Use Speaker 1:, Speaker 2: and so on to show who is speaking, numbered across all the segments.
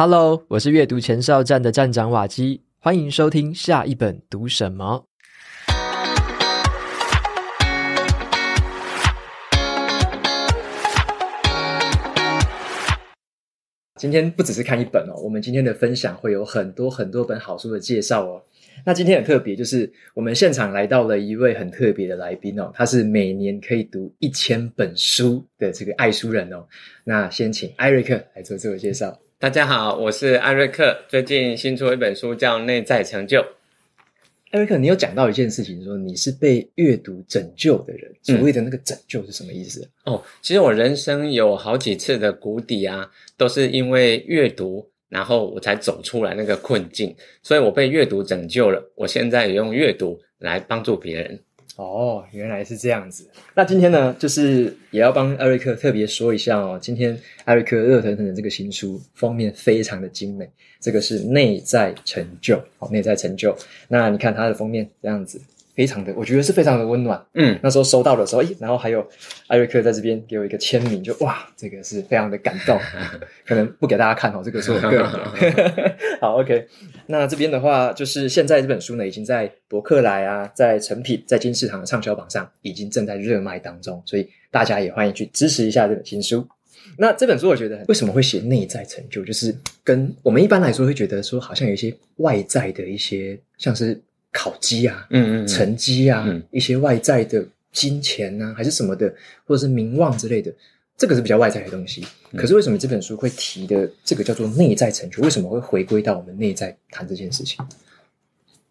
Speaker 1: Hello，我是阅读前哨站的站长瓦基，欢迎收听下一本读什么。今天不只是看一本哦，我们今天的分享会有很多很多本好书的介绍哦。那今天很特别，就是我们现场来到了一位很特别的来宾哦，他是每年可以读一千本书的这个爱书人哦。那先请艾瑞克来做自我介绍。
Speaker 2: 大家好，我是艾瑞克，最近新出了一本书叫《内在成就》。
Speaker 1: 艾瑞克，你有讲到一件事情，说你是被阅读拯救的人，所谓的那个拯救是什么意思？
Speaker 2: 嗯、哦，其实我人生有好几次的谷底啊，都是因为阅读，然后我才走出来那个困境，所以我被阅读拯救了。我现在也用阅读来帮助别人。
Speaker 1: 哦，原来是这样子。那今天呢，就是也要帮艾瑞克特别说一下哦。今天艾瑞克热腾腾的这个新书封面非常的精美，这个是内在成就，好，内在成就。那你看它的封面这样子。非常的，我觉得是非常的温暖。嗯，那时候收到的时候，诶，然后还有艾瑞克在这边给我一个签名，就哇，这个是非常的感动。可能不给大家看哦，这个是我个人的。好，OK。那这边的话，就是现在这本书呢，已经在博客来啊，在成品，在金石堂的畅销榜上，已经正在热卖当中，所以大家也欢迎去支持一下这本新书。那这本书我觉得，为什么会写内在成就？就是跟我们一般来说会觉得说，好像有一些外在的一些，像是。考绩啊，嗯嗯，嗯，成绩啊，嗯，一些外在的金钱啊，还是什么的，或者是名望之类的，这个是比较外在的东西。可是为什么这本书会提的这个叫做内在成就？为什么会回归到我们内在谈这件事情？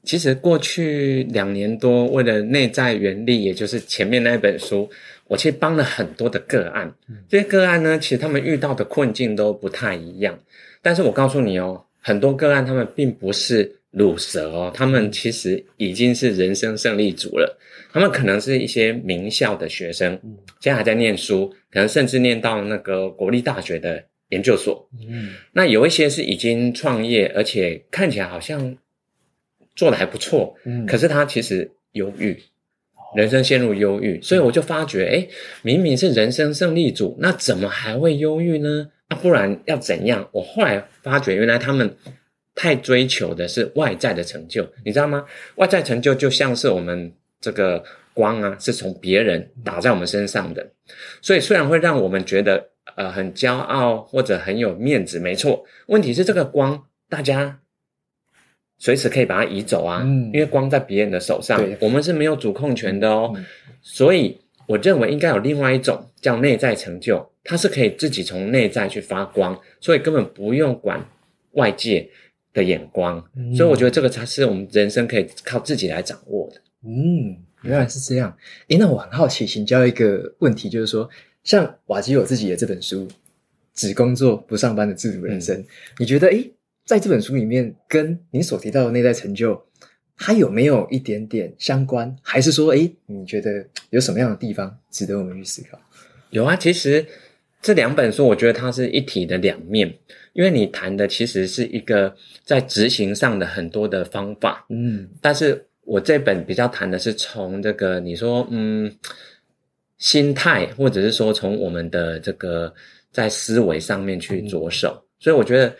Speaker 2: 其实过去两年多，为了内在原力，也就是前面那一本书，我其实帮了很多的个案。这些个案呢，其实他们遇到的困境都不太一样。但是我告诉你哦，很多个案他们并不是。鲁蛇哦，他们其实已经是人生胜利组了。他们可能是一些名校的学生，现在还在念书，可能甚至念到那个国立大学的研究所。嗯，那有一些是已经创业，而且看起来好像做的还不错。嗯，可是他其实忧郁，人生陷入忧郁，所以我就发觉，哎，明明是人生胜利组，那怎么还会忧郁呢？那不然要怎样？我后来发觉，原来他们。太追求的是外在的成就，你知道吗？外在成就就像是我们这个光啊，是从别人打在我们身上的，所以虽然会让我们觉得呃很骄傲或者很有面子，没错。问题是这个光，大家随时可以把它移走啊，嗯，因为光在别人的手上，我们是没有主控权的哦。所以我认为应该有另外一种叫内在成就，它是可以自己从内在去发光，所以根本不用管外界的眼光，所以我觉得这个才是我们人生可以靠自己来掌握的。
Speaker 1: 嗯，原来是这样。诶，那我很好奇，请教一个问题，就是说，像瓦基有自己的这本书《只工作不上班的自主人生》，嗯，你觉得，诶，在这本书里面，跟你所提到的内在成就，它有没有一点点相关？还是说，诶，你觉得有什么样的地方值得我们去思考？
Speaker 2: 有啊，其实。这两本书，我觉得它是一体的两面，因为你谈的其实是一个在执行上的很多的方法，嗯，但是我这本比较谈的是从这个你说，嗯，心态，或者是说从我们的这个在思维上面去着手，嗯，所以我觉得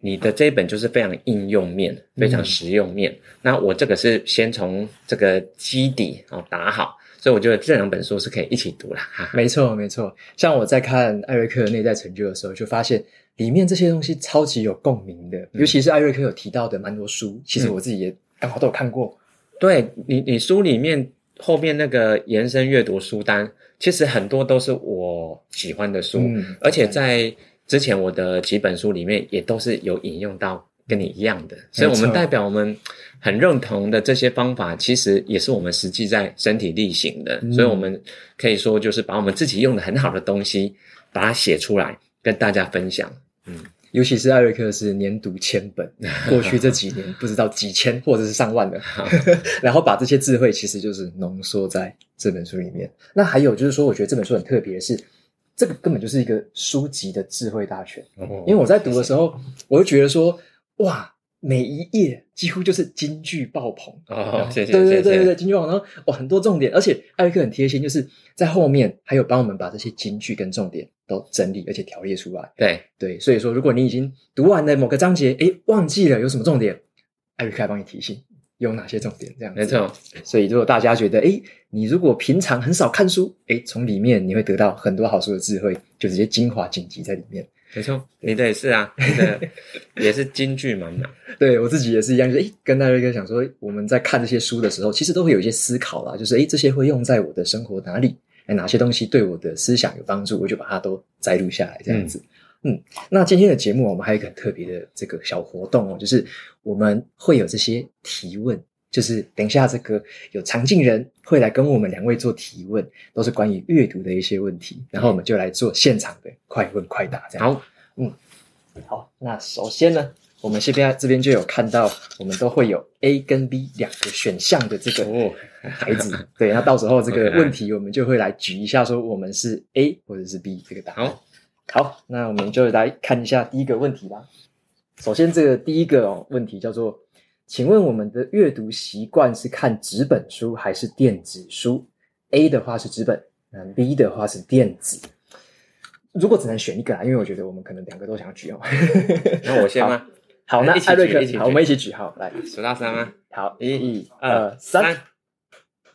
Speaker 2: 你的这一本就是非常应用面，非常实用面，嗯，那我这个是先从这个基底啊打好。所以我觉得这两本书是可以一起读啦。哈哈。
Speaker 1: 没错，没错。像我在看艾瑞克的内在成就的时候，就发现里面这些东西超级有共鸣的，尤其是艾瑞克有提到的蛮多书，其实我自己也刚好都有看过。嗯、对你，你书里面后面那个延伸阅读书单，其实很多都是我喜欢的书，嗯、而且在之前我的几本书里面也都是有引用到。跟你一样的，所以我们代表我们很认同的这些方法，其实也是我们实际在身体力行的。嗯、所以我们可以说，就是把我们自己用的很好的东西，把它写出来，跟大家分享。嗯，尤其是艾瑞克是年读千本，过去这几年不知道几千或者是上万的，然后把这些智慧其实就是浓缩在这本书里面。那还有就是说，我觉得这本书很特别的是，这个根本就是一个书籍的智慧大全。嗯、因为我在读的时候，我就觉得说。哇，每一页几乎就是金句爆棚
Speaker 2: 哦！谢谢，
Speaker 1: 对对对对对，金句爆棚，然后哇，很多重点，而且艾瑞克很贴心，就是在后面还有帮我们把这些金句跟重点都整理而且条列出来。
Speaker 2: 对
Speaker 1: 对，所以说如果你已经读完了某个章节，诶，忘记了有什么重点，艾瑞克来帮你提醒有哪些重点，这样。
Speaker 2: 没错。
Speaker 1: 所以如果大家觉得，诶，你如果平常很少看书，诶，从里面你会得到很多好书的智慧，就直接精华剪辑在里面。
Speaker 2: 没错，你的也是啊，你的 也是金句满满。
Speaker 1: 对，我自己也是一样，就是诶，跟大瑞哥讲说，我们在看这些书的时候，其实都会有一些思考啦，就是诶，这些会用在我的生活哪里？诶，哪些东西对我的思想有帮助？我就把它都摘录下来，这样子。嗯，嗯，那今天的节目我们还有一个很特别的这个小活动哦，就是我们会有这些提问。就是等一下，这个有常进人会来跟我们两位做提问，都是关于阅读的一些问题，然后我们就来做现场的快问快答，这样。好，嗯，好。那首先呢，我们这边这边就有看到，我们都会有 A 跟 B 两个选项的这个牌子，哦、对。那到时候这个问题，我们就会来举一下，说我们是 A 或者是 B 这个答案。好，好，那我们就来看一下第一个问题吧。首先，这个第一个哦问题叫做。请问我们的阅读习惯是看纸本书还是电子书？A 的话是纸本，那 B 的话是电子。如果只能选一个啦，因为我觉得我们可能两个都想举哦。
Speaker 2: 那我先吗？
Speaker 1: 好，那艾瑞克，好，我们一起举，好，来
Speaker 2: 数到三吗？
Speaker 1: 好，一、二、三。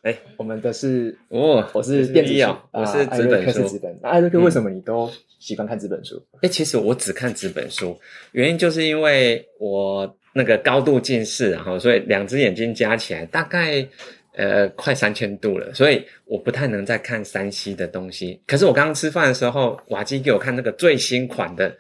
Speaker 1: 哎，我们的是
Speaker 2: 哦，
Speaker 1: 我是电子书，
Speaker 2: 我是纸本书。
Speaker 1: 那艾瑞克为什么你都喜欢看纸本书？
Speaker 2: 哎，其实我只看纸本书，原因就是因为我。那个高度近视，然后所以两只眼睛加起来大概呃快三千度了，所以我不太能再看山西的东西。可是我刚刚吃饭的时候，瓦基给我看那个最新款的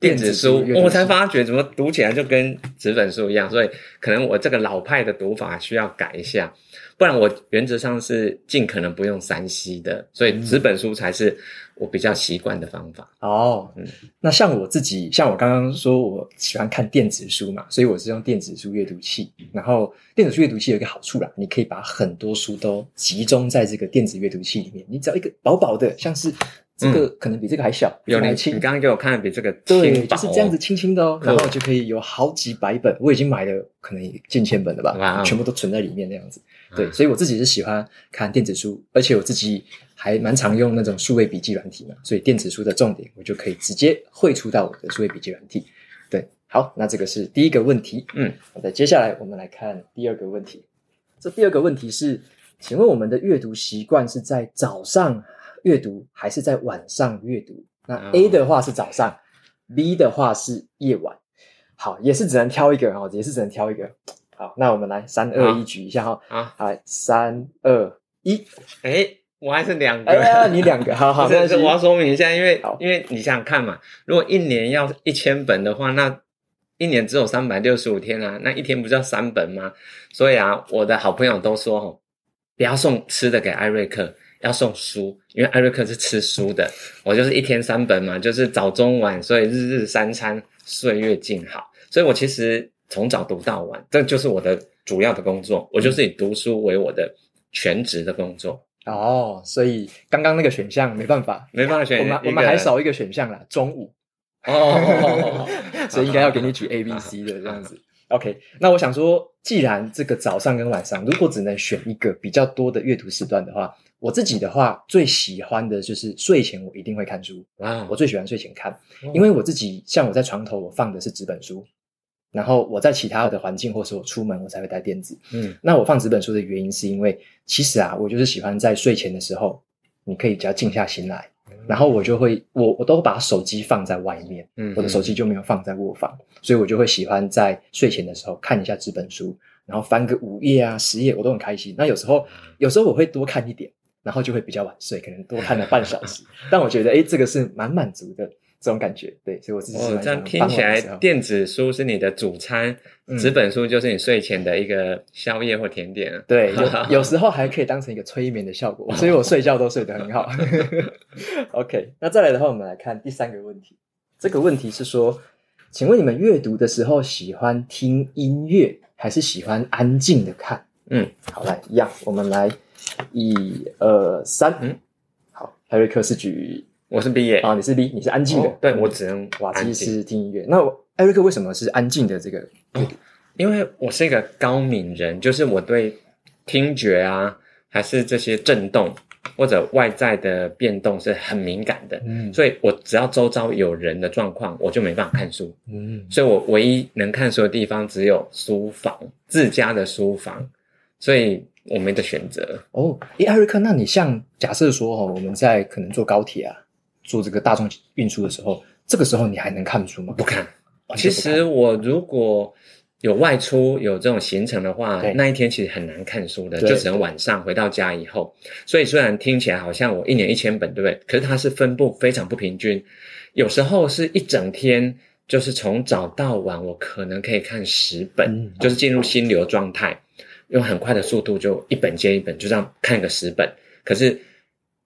Speaker 2: 电子书，子书我才发觉怎么读起来就跟纸本书一样，所以可能我这个老派的读法需要改一下。不然我原则上是尽可能不用三 C 的，所以纸本书才是我比较习惯的方法。
Speaker 1: 哦，嗯，那像我自己，像我刚刚说我喜欢看电子书嘛，所以我是用电子书阅读器。然后电子书阅读器有一个好处啦，你可以把很多书都集中在这个电子阅读器里面，你只要一个薄薄的，像是。这个可能比这个还小，
Speaker 2: 有点轻。你刚刚给我看的比这个轻，
Speaker 1: 就是这样子轻轻的哦，然后就可以有好几百本，我已经买了可能近千本了吧，全部都存在里面那样子。对，所以我自己是喜欢看电子书，而且我自己还蛮常用那种数位笔记软体嘛，所以电子书的重点我就可以直接汇出到我的数位笔记软体。对，好，那这个是第一个问题。嗯，好的，接下来我们来看第二个问题。这第二个问题是，请问我们的阅读习惯是在早上阅读还是在晚上阅读？那 A 的话是早上，哦，B 的话是夜晚。好，也是只能挑一个哦，也是只能挑一个。好，那我们来三二一举一下哈。啊，来，三二一。
Speaker 2: 哎，我还是
Speaker 1: 两个。你两个，好 好。
Speaker 2: 但是我要说明一下，因为因为你想想看嘛，如果一年要一千本的话，那一年只有三百六十五天啊，那一天不就要三本吗？所以啊，我的好朋友都说哦，不要送吃的给艾瑞克。要送书，因为艾瑞克是吃书的，我就是一天三本嘛，就是早中晚，所以日日三餐，岁月静好。所以我其实从早读到晚，这就是我的主要的工作，我就是以读书为我的全职的工作。
Speaker 1: 哦，所以刚刚那个选项没办法，
Speaker 2: 没办法选，
Speaker 1: 我们我们还少一个选项啦，中午。哦，所以应该要给你举 A、B、C 的这样子。OK，那我想说，既然这个早上跟晚上，如果只能选一个比较多的阅读时段的话。我自己的话，最喜欢的就是睡前我一定会看书。啊，我最喜欢睡前看，因为我自己像我在床头我放的是纸本书，然后我在其他的环境或是我出门我才会带电子。嗯，那我放纸本书的原因是因为其实啊，我就是喜欢在睡前的时候，你可以比较静下心来，然后我就会我我都把手机放在外面，嗯，我的手机就没有放在卧房，所以我就会喜欢在睡前的时候看一下这本书，然后翻个五页啊十页我都很开心。那有时候有时候我会多看一点。然后就会比较晚睡，可能多看了半小时。但我觉得，诶，这个是蛮满足的这种感觉。对，所以我自己是、
Speaker 2: 哦、这样听起来，电子书是你的主餐，嗯、纸本书就是你睡前的一个宵夜或甜点。
Speaker 1: 对，有有时候还可以当成一个催眠的效果，所以我睡觉都睡得很好。OK，那再来的话，我们来看第三个问题。这个问题是说，请问你们阅读的时候喜欢听音乐，还是喜欢安静的看？嗯，好，来一样，我们来。一二三，嗯，好，艾瑞克是举，
Speaker 2: 我是 B 耶，
Speaker 1: 啊，你是 B，你是安静的，
Speaker 2: 对，我只能
Speaker 1: 瓦基是听音乐。那艾瑞克为什么是安静的这个？
Speaker 2: 因为我是一个高敏人，就是我对听觉啊，还是这些震动或者外在的变动是很敏感的，嗯，所以我只要周遭有人的状况，我就没办法看书，嗯，所以我唯一能看书的地方只有书房，自家的书房，所以我没得选择。
Speaker 1: 哦，诶，艾瑞克，那你像假设说哦，我们在可能坐高铁啊，坐这个大众运输的时候，这个时候你还能看书吗？
Speaker 2: 不看。哦，其实我如果。有外出有这种行程的话，那一天其实很难看书的，就只能晚上回到家以后。所以虽然听起来好像我一年一千本，对不对？可是它是分布非常不平均，有时候是一整天，就是从早到晚，我可能可以看十本，嗯、就是进入心流状态，用很快的速度就一本接一本，就这样看个十本。可是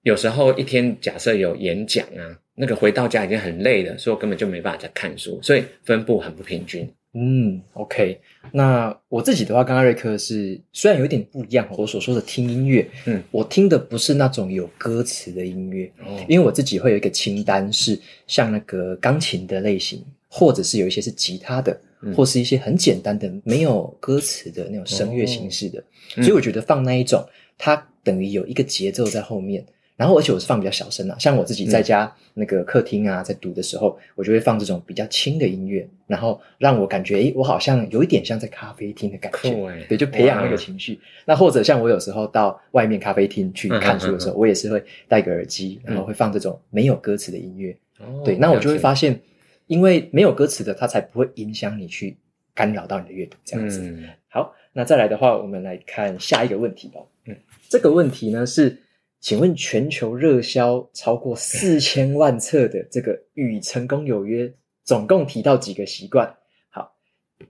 Speaker 2: 有时候一天假设有演讲啊，那个回到家已经很累了，所以我根本就没办法再看书，所以分布很不平均。
Speaker 1: 嗯，OK，那我自己的话，刚刚瑞克是虽然有点不一样，我所说的听音乐，嗯，我听的不是那种有歌词的音乐，哦，因为我自己会有一个清单，是像那个钢琴的类型，或者是有一些是吉他的，嗯，或是一些很简单的没有歌词的那种声乐形式的，哦，所以我觉得放那一种，它等于有一个节奏在后面。然后，而且我是放比较小声啊，像我自己在家那个客厅啊，在读的时候，我就会放这种比较轻的音乐，然后让我感觉，诶，我好像有一点像在咖啡厅的感觉，对，就培养那个情绪。那或者像我有时候到外面咖啡厅去看书的时候，我也是会戴个耳机，然后会放这种没有歌词的音乐。对，那我就会发现，因为没有歌词的，它才不会影响你去干扰到你的阅读，这样子。好，那再来的话，我们来看下一个问题哦。嗯，这个问题呢是。请问全球热销超过四千万册的这个《与成功有约》，总共提到几个习惯？好，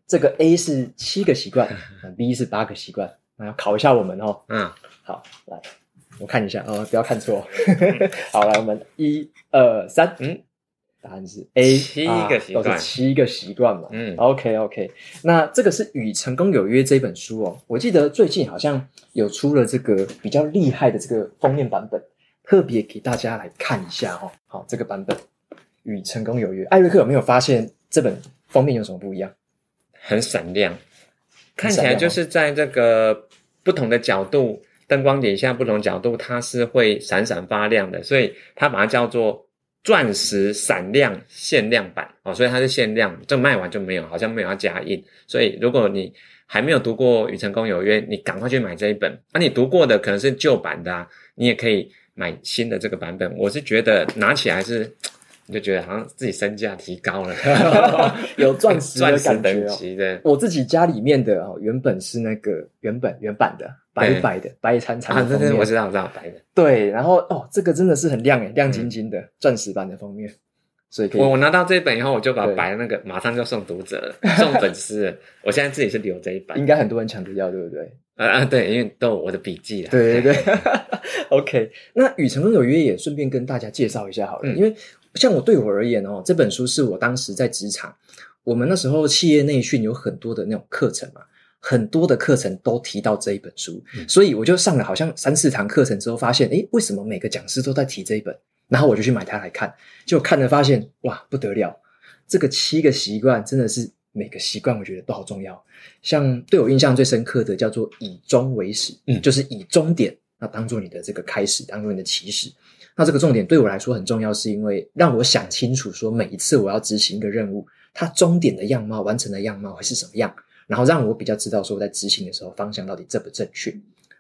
Speaker 1: 这个 A 是七个习惯，B 是八个习惯。那要考一下我们哦。嗯，好，来，我看一下哦，不要看错。好，来，我们一二三，嗯。答案是 A，
Speaker 2: 七个
Speaker 1: 习惯，七个习惯嘛。嗯，OK OK。那这个是《与成功有约》这本书哦，我记得最近好像有出了这个比较厉害的这个封面版本，特别给大家来看一下哦。好，这个版本《与成功有约》，艾瑞克有没有发现这本封面有什么不一样？
Speaker 2: 很闪亮，看起来就是在这个不同的角度，灯光底下不同角度，它是会闪闪发亮的，所以它把它叫做。钻石闪亮限量版哦，所以它是限量，这卖完就没有，好像没有要加印。所以如果你还没有读过《与成功有约》，你赶快去买这一本。那、你读过的可能是旧版的啊，你也可以买新的这个版本。我是觉得拿起来是，你就觉得好像自己身价提高了，
Speaker 1: 有钻石的感觉、哦。
Speaker 2: 钻石等级的，
Speaker 1: 我自己家里面的哦，原本是那个原本原版的。白白的，白灿灿的封面，
Speaker 2: 啊、我知道，我知道，白的。
Speaker 1: 对，然后哦，这个真的是很亮诶，亮晶晶的钻、嗯、石版的封面，所以可以
Speaker 2: 我我拿到这一本以后，我就把白的那个马上就送读者了，送粉丝。我现在自己是留这一本，
Speaker 1: 应该很多人抢着要，对不对？
Speaker 2: 啊啊，对，因为都有我的笔记了。
Speaker 1: 对对对，OK。那与成功有约也顺便跟大家介绍一下好了，嗯、因为像我对我而言哦，这本书是我当时在职场，我们那时候企业内训有很多的那种课程嘛。很多的课程都提到这一本书，嗯、所以我就上了好像三四堂课程之后，发现，诶，为什么每个讲师都在提这一本？然后我就去买它来看，就看了发现，哇，不得了！这个七个习惯真的是每个习惯，我觉得都好重要。像对我印象最深刻的叫做以终为始，嗯，就是以终点那当做你的这个开始，当做你的起始。那这个重点对我来说很重要，是因为让我想清楚，说每一次我要执行一个任务，它终点的样貌、完成的样貌会是什么样。然后让我比较知道说我在执行的时候方向到底正不正确。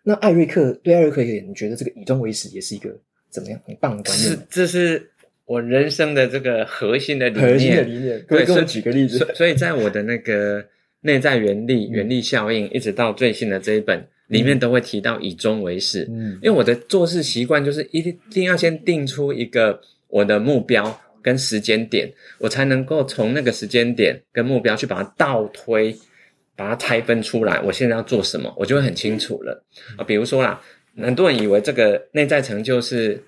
Speaker 1: 那艾瑞克对艾瑞克而言，你觉得这个以终为始也是一个怎么样很棒的观念？
Speaker 2: 是，这是我人生的这个核心的理
Speaker 1: 念。核心的理念，可以给我举个例子。
Speaker 2: 所以，所以在我的那个内在原力、原力效应，一直到最新的这一本里面，都会提到以终为始。嗯，因为我的做事习惯就是一定要先定出一个我的目标跟时间点，我才能够从那个时间点跟目标去把它倒推。把它拆分出来，我现在要做什么，我就会很清楚了啊。比如说啦，很多人以为这个内在成就是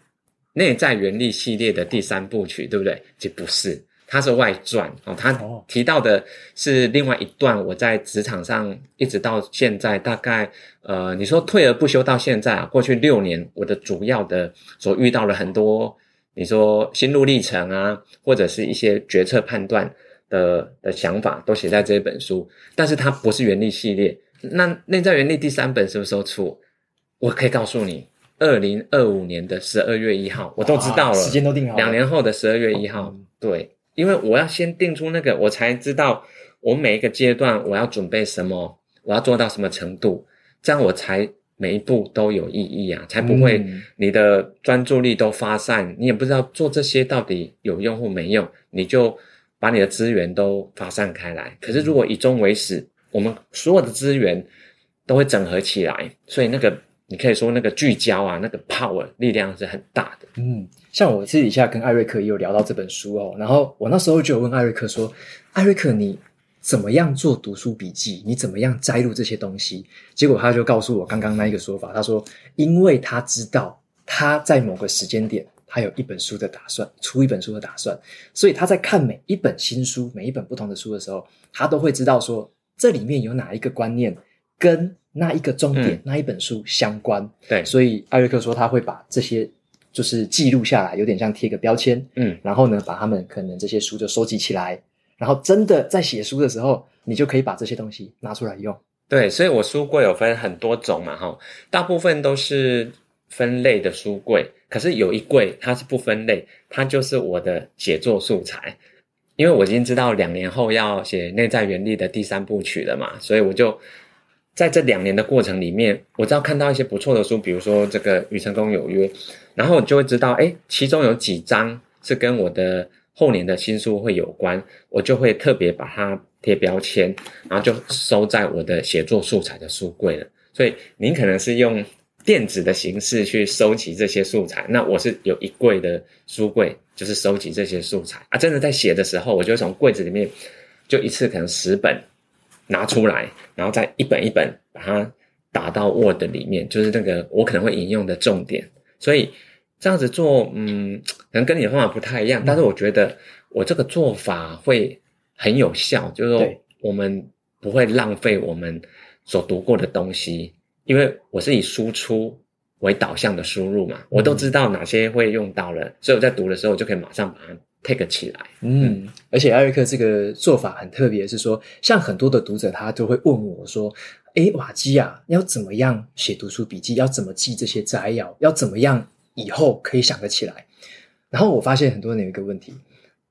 Speaker 2: 内在原力系列的第三部曲，对不对？其实不是，它是外传哦。他提到的是另外一段，我在职场上一直到现在，大概呃，你说退而不休到现在啊，过去六年，我的主要的所遇到了很多，你说心路历程啊，或者是一些决策判断。的的想法都写在这一本书，但是它不是原力系列。那内在原力第三本什么时候出？我可以告诉你，二零二五年的十二月一号，我都知道了，
Speaker 1: 时间都定好了，
Speaker 2: 两年后的十二月一号，嗯、对，因为我要先定出那个，我才知道我每一个阶段我要准备什么，我要做到什么程度，这样我才每一步都有意义啊，才不会你的专注力都发散，你也不知道做这些到底有用或没用，你就把你的资源都发散开来。可是如果以终为始，我们所有的资源都会整合起来，所以那个。你可以说那个聚焦啊，那个 power 力量是很大的。
Speaker 1: 嗯，像我私底下跟艾瑞克也有聊到这本书哦，然后我那时候就有问艾瑞克说：“艾瑞克，你怎么样做读书笔记？你怎么样摘录这些东西？”结果他就告诉我刚刚那一个说法，他说：“因为他知道他在某个时间点，他有一本书的打算，出一本书的打算，所以他在看每一本新书、每一本不同的书的时候，他都会知道说这里面有哪一个观念跟。”那一个重点，嗯、那一本书相关，
Speaker 2: 对，
Speaker 1: 所以艾瑞克说他会把这些就是记录下来，有点像贴个标签，
Speaker 2: 嗯，
Speaker 1: 然后呢，把他们可能这些书就收集起来，然后真的在写书的时候，你就可以把这些东西拿出来用。
Speaker 2: 对，所以我书柜有分很多种嘛，哈，大部分都是分类的书柜，可是有一柜它是不分类，它就是我的写作素材，因为我已经知道两年后要写内在原力的第三部曲了嘛，所以我就。在这两年的过程里面，我只要看到一些不错的书，比如说这个《与成功有约》，然后我就会知道，诶，其中有几章是跟我的后年的新书会有关，我就会特别把它贴标签，然后就收在我的写作素材的书柜了。所以您可能是用电子的形式去收集这些素材，那我是有一柜的书柜，就是收集这些素材啊。真的在写的时候，我就从柜子里面就一次可能十本。拿出来，然后再一本一本把它打到 Word 里面，就是那个我可能会引用的重点。所以这样子做，嗯，可能跟你的方法不太一样，嗯、但是我觉得我这个做法会很有效，就是说我们不会浪费我们所读过的东西，因为我是以输出为导向的输入嘛，我都知道哪些会用到了，所以我在读的时候我就可以马上把它。Take 起来，
Speaker 1: 嗯，而且艾瑞克这个做法很特别，是说，像很多的读者他都会问我说：“诶，瓦基啊，要怎么样写读书笔记？要怎么记这些摘要？要怎么样以后可以想得起来？”然后我发现很多人有一个问题，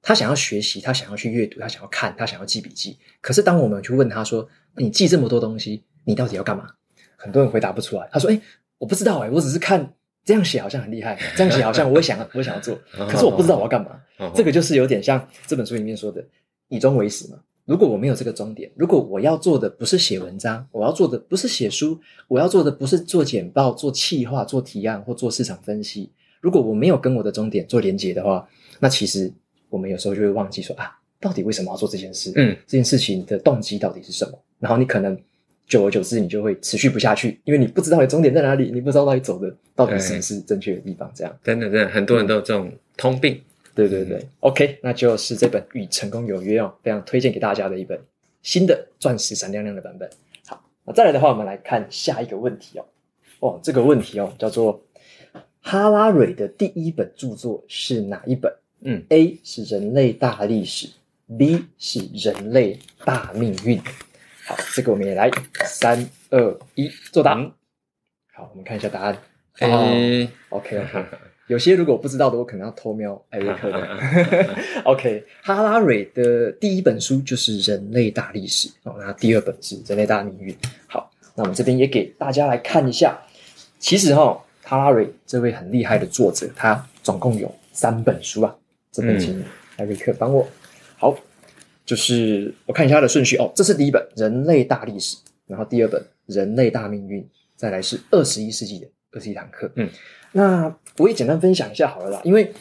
Speaker 1: 他想要学习，他想要去阅读，他想要看，他想要记笔记。可是当我们去问他说：“你记这么多东西，你到底要干嘛？”很多人回答不出来。他说：“诶，我不知道诶，我只是看。”这样写好像很厉害，这样写好像我也想，我想要做，可是我不知道我要干嘛。这个就是有点像这本书里面说的“以终为始”嘛。如果我没有这个终点，如果我要做的不是写文章，我要做的不是写书，我要做的不是做简报、做企划、做提案或做市场分析，如果我没有跟我的终点做连接的话，那其实我们有时候就会忘记说啊，到底为什么要做这件事？嗯，这件事情的动机到底是什么？然后你可能。久而久之，你就会持续不下去，因为你不知道你终点在哪里，你不知道到底走的到底是不是正确的地方。这样，
Speaker 2: 真的，真的，很多人都有这种通病。
Speaker 1: 对对对，OK，那就是这本《与成功有约》哦，非常推荐给大家的一本新的钻石闪亮亮的版本。好，那再来的话，我们来看下一个问题哦。哦，这个问题哦，叫做哈拉蕊的第一本著作是哪一本？嗯，A 是人类大历史，B 是人类大命运。好，这个我们也来三二一作答。好，我们看一下答案。
Speaker 2: 哎、欸
Speaker 1: oh,，OK OK。有些如果不知道的，我可能要偷瞄艾瑞克的。OK，哈拉瑞的第一本书就是《人类大历史》哦，那第二本是《人类大命运》。好，那我们这边也给大家来看一下。其实哈、哦，哈拉瑞这位很厉害的作者，他总共有三本书啊。这本请艾瑞克帮我。嗯、好。就是我看一下它的顺序哦，这是第一本《人类大历史》，然后第二本《人类大命运》，再来是二十一世纪的二十一堂课。嗯，那我也简单分享一下好了啦，因为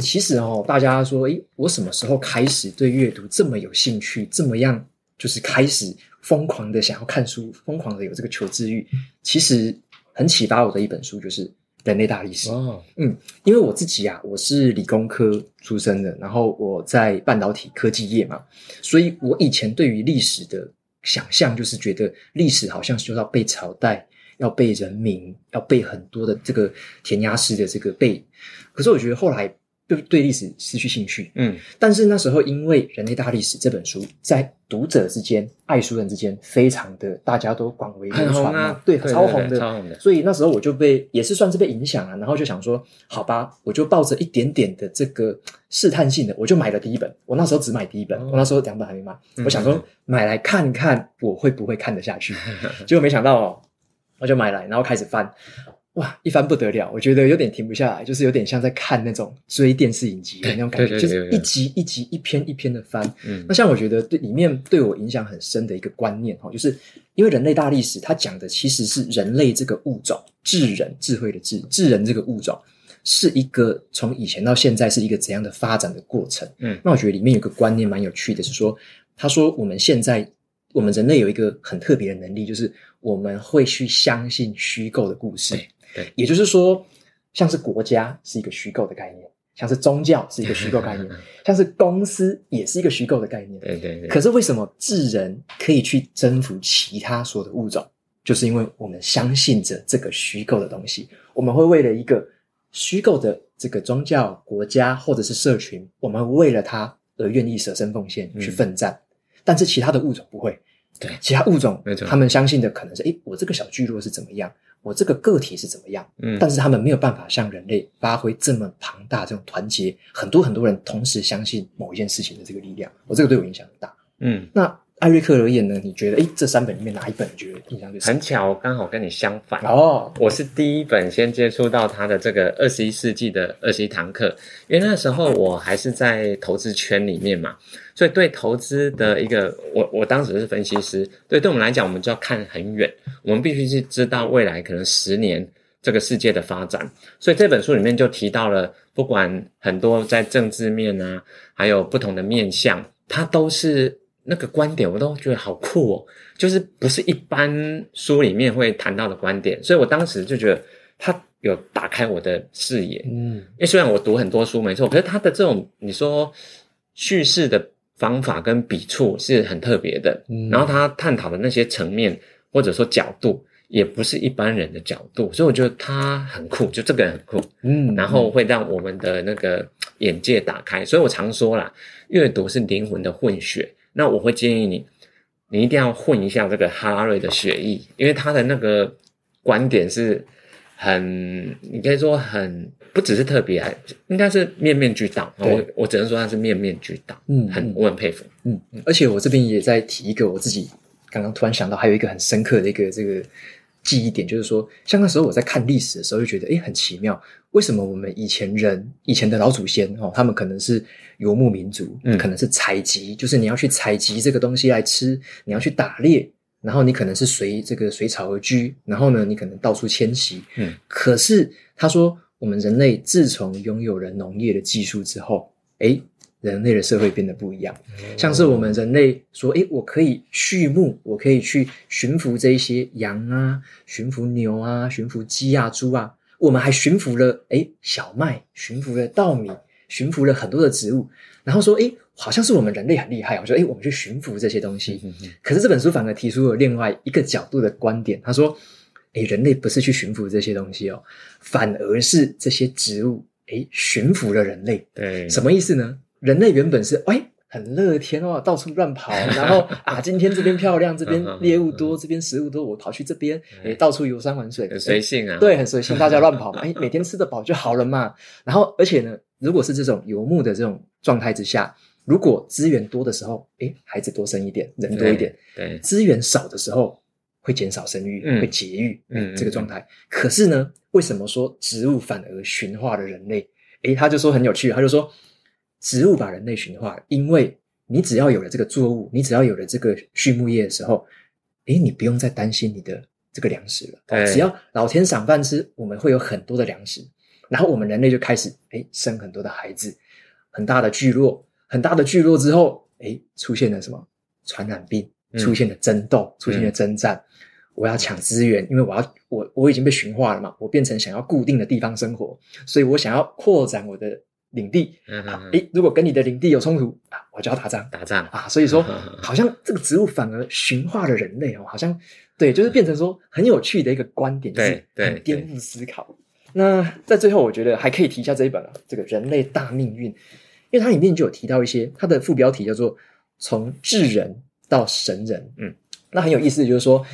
Speaker 1: 其实哦，大家说，诶，我什么时候开始对阅读这么有兴趣，这么样就是开始疯狂的想要看书，疯狂的有这个求知欲，其实很启发我的一本书就是。人类大历史哦，嗯，因为我自己啊，我是理工科出身的，然后我在半导体科技业嘛，所以我以前对于历史的想象就是觉得历史好像就要背朝代，要背人民，要背很多的这个填鸭式的这个背。可是我觉得后来对对历史失去兴趣。
Speaker 2: 嗯，
Speaker 1: 但是那时候因为《人类大历史》这本书在读者之间、爱书人之间非常的大家都广为流传啊，
Speaker 2: 对，
Speaker 1: 超红的，
Speaker 2: 超红的。
Speaker 1: 所以那时候我就被也是算是被影响了，然后就想说，好吧，我就抱着一点点的这个试探性的，我就买了第一本。我那时候只买第一本，我那时候两本还没买，我想说买来看看我会不会看得下去，结果没想到哦，我就买来，然后开始翻。哇，一翻不得了，我觉得有点停不下来，就是有点像在看那种追电视影集的那种感觉，就是一集一集、一篇一篇的翻。嗯，那像我觉得对里面对我影响很深的一个观念哈，就是因为人类大历史，它讲的其实是人类这个物种，智人智慧的智，智人这个物种是一个从以前到现在是一个怎样的发展的过程。嗯，那我觉得里面有个观念蛮有趣的，是说他说我们现在我们人类有一个很特别的能力，就是我们会去相信虚构的故事。
Speaker 2: 对，
Speaker 1: 也就是说，像是国家是一个虚构的概念，像是宗教是一个虚构概念，像是公司也是一个虚构的概念。
Speaker 2: 对对对。
Speaker 1: 可是为什么智人可以去征服其他所有的物种？就是因为我们相信着这个虚构的东西，我们会为了一个虚构的这个宗教、国家或者是社群，我们为了它而愿意舍身奉献去奋战。嗯。但是其他的物种不会。
Speaker 2: 对，
Speaker 1: 其他物种，
Speaker 2: 没错，
Speaker 1: 他们相信的可能是：诶，我这个小聚落是怎么样？我这个个体是怎么样？嗯，但是他们没有办法像人类发挥这么庞大这种团结，很多很多人同时相信某一件事情的这个力量。我这个对我影响很大。嗯，那艾瑞克而言呢？你觉得，诶，这三本里面哪一本你觉得印象最深？
Speaker 2: 很巧，我刚好跟你相反
Speaker 1: 哦。
Speaker 2: 我是第一本先接触到他的这个二十一世纪的二十一堂课，因为那时候我还是在投资圈里面嘛。所以，对投资的一个，我我当时是分析师，对，对我们来讲，我们就要看很远，我们必须去知道未来可能十年这个世界的发展。所以这本书里面就提到了，不管很多在政治面啊，还有不同的面向，它都是那个观点，我都觉得好酷哦，就是不是一般书里面会谈到的观点。所以我当时就觉得，他有打开我的视野，嗯，因为虽然我读很多书没错，可是他的这种你说叙事的。方法跟笔触是很特别的，嗯，然后他探讨的那些层面或者说角度，也不是一般人的角度，所以我觉得他很酷，就这个人很酷，嗯，然后会让我们的那个眼界打开。所以我常说啦，阅读是灵魂的混血。那我会建议你，你一定要混一下这个哈拉瑞的血液，因为他的那个观点是。很，你可以说很不只是特别爱，应该是面面俱到。我我只能说他是面面俱到，嗯，很我很佩服，
Speaker 1: 嗯，而且我这边也在提一个我自己刚刚突然想到，还有一个很深刻的一个这个记忆点，就是说，像那时候我在看历史的时候，就觉得诶很奇妙，为什么我们以前人以前的老祖先哦，他们可能是游牧民族，嗯，可能是采集，就是你要去采集这个东西来吃，你要去打猎。然后你可能是随这个随草而居，然后呢，你可能到处迁徙。嗯，可是他说，我们人类自从拥有了农业的技术之后，诶，人类的社会变得不一样。像是我们人类说，诶，我可以畜牧，我可以去驯服这一些羊啊，驯服牛啊，驯服鸡啊、猪啊，我们还驯服了诶小麦，驯服了稻米，驯服了很多的植物。然后说，哎。好像是我们人类很厉害，我说，哎，我们去驯服这些东西。可是这本书反而提出了另外一个角度的观点，他说，哎，人类不是去驯服这些东西哦，反而是这些植物，哎，驯服了人类。
Speaker 2: 对，
Speaker 1: 什么意思呢？人类原本是，哎，很乐天哦，到处乱跑，然后啊，今天这边漂亮，这边猎物多，这边食物多，我跑去这边，诶，到处游山玩水，
Speaker 2: 很随性啊。
Speaker 1: 对，很随性，大家乱跑嘛，诶，每天吃得饱就好了嘛。然后，而且呢，如果是这种游牧的这种状态之下。如果资源多的时候，诶，孩子多生一点，人多一点。
Speaker 2: 对，对
Speaker 1: 资源少的时候会减少生育，嗯、会节育，嗯，这个状态。嗯、可是呢，为什么说植物反而驯化了人类？诶，他就说很有趣，他就说植物把人类驯化了，因为你只要有了这个作物，你只要有了这个畜牧业的时候，诶，你不用再担心你的这个粮食了。对，只要老天赏饭吃，我们会有很多的粮食，然后我们人类就开始哎生很多的孩子，很大的聚落。很大的聚落之后，哎，出现了什么传染病？出现了争斗，嗯、出现了征战。嗯、我要抢资源，因为我要我我已经被驯化了嘛，我变成想要固定的地方生活，所以我想要扩展我的领地。嗯哼哼，诶，如果跟你的领地有冲突啊，我就要打仗，
Speaker 2: 打仗
Speaker 1: 啊。所以说，好像这个植物反而驯化了人类哦，好像对，就是变成说很有趣的一个观点，
Speaker 2: 对对，
Speaker 1: 颠覆思考。那在最后，我觉得还可以提一下这一本啊，这个人类大命运，因为它里面就有提到一些，它的副标题叫做“从智人到神人”。嗯，那很有意思，就是说，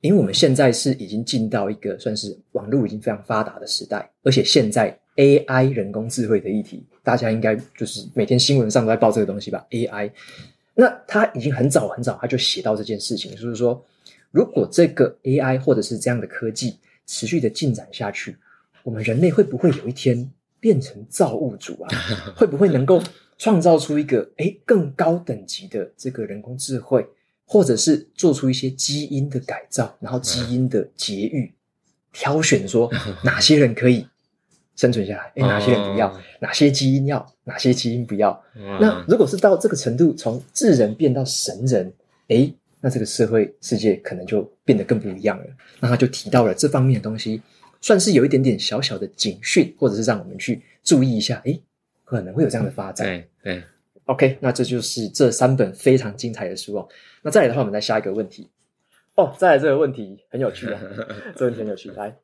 Speaker 1: 因为我们现在是已经进到一个算是网络已经非常发达的时代，而且现在 AI 人工智慧的议题，大家应该就是每天新闻上都在报这个东西吧？AI，那他已经很早很早他就写到这件事情，就是说，如果这个 AI 或者是这样的科技持续的进展下去。我们人类会不会有一天变成造物主啊？会不会能够创造出一个诶更高等级的这个人工智慧，或者是做出一些基因的改造，然后基因的节育，挑选说 哪些人可以生存下来，诶哪些人不要，哪些基因要，哪些基因不要。那如果是到这个程度，从智人变到神人，诶那这个社会世界可能就变得更不一样了。那他就提到了这方面的东西。算是有一点点小小的警讯，或者是让我们去注意一下，诶，可能会有这样的发展。
Speaker 2: 对对
Speaker 1: ，OK，那这就是这三本非常精彩的书哦。那再来的话，我们再下一个问题。哦，再来这个问题很有趣啊，这个问题很有趣。来，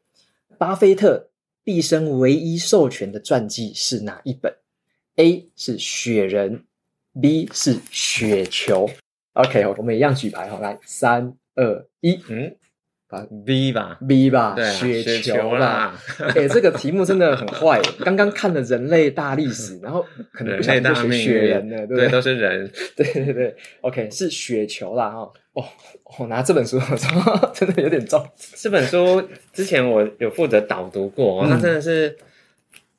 Speaker 1: 巴菲特毕生唯一授权的传记是哪一本？A 是雪人，B 是雪球。OK，我们一样举牌哈，来，三二一，嗯。
Speaker 2: B 吧
Speaker 1: ，B 吧，
Speaker 2: 对啊、
Speaker 1: 雪球啦。哎、欸，这个题目真的很坏。刚刚看了人类大历史，然后可能不想就学雪人了，对不对？
Speaker 2: 对，都是人。
Speaker 1: 对对对，OK，是雪球啦哈。哦，我拿这本书 真的有点重。
Speaker 2: 这本书之前我有负责导读过，它真的是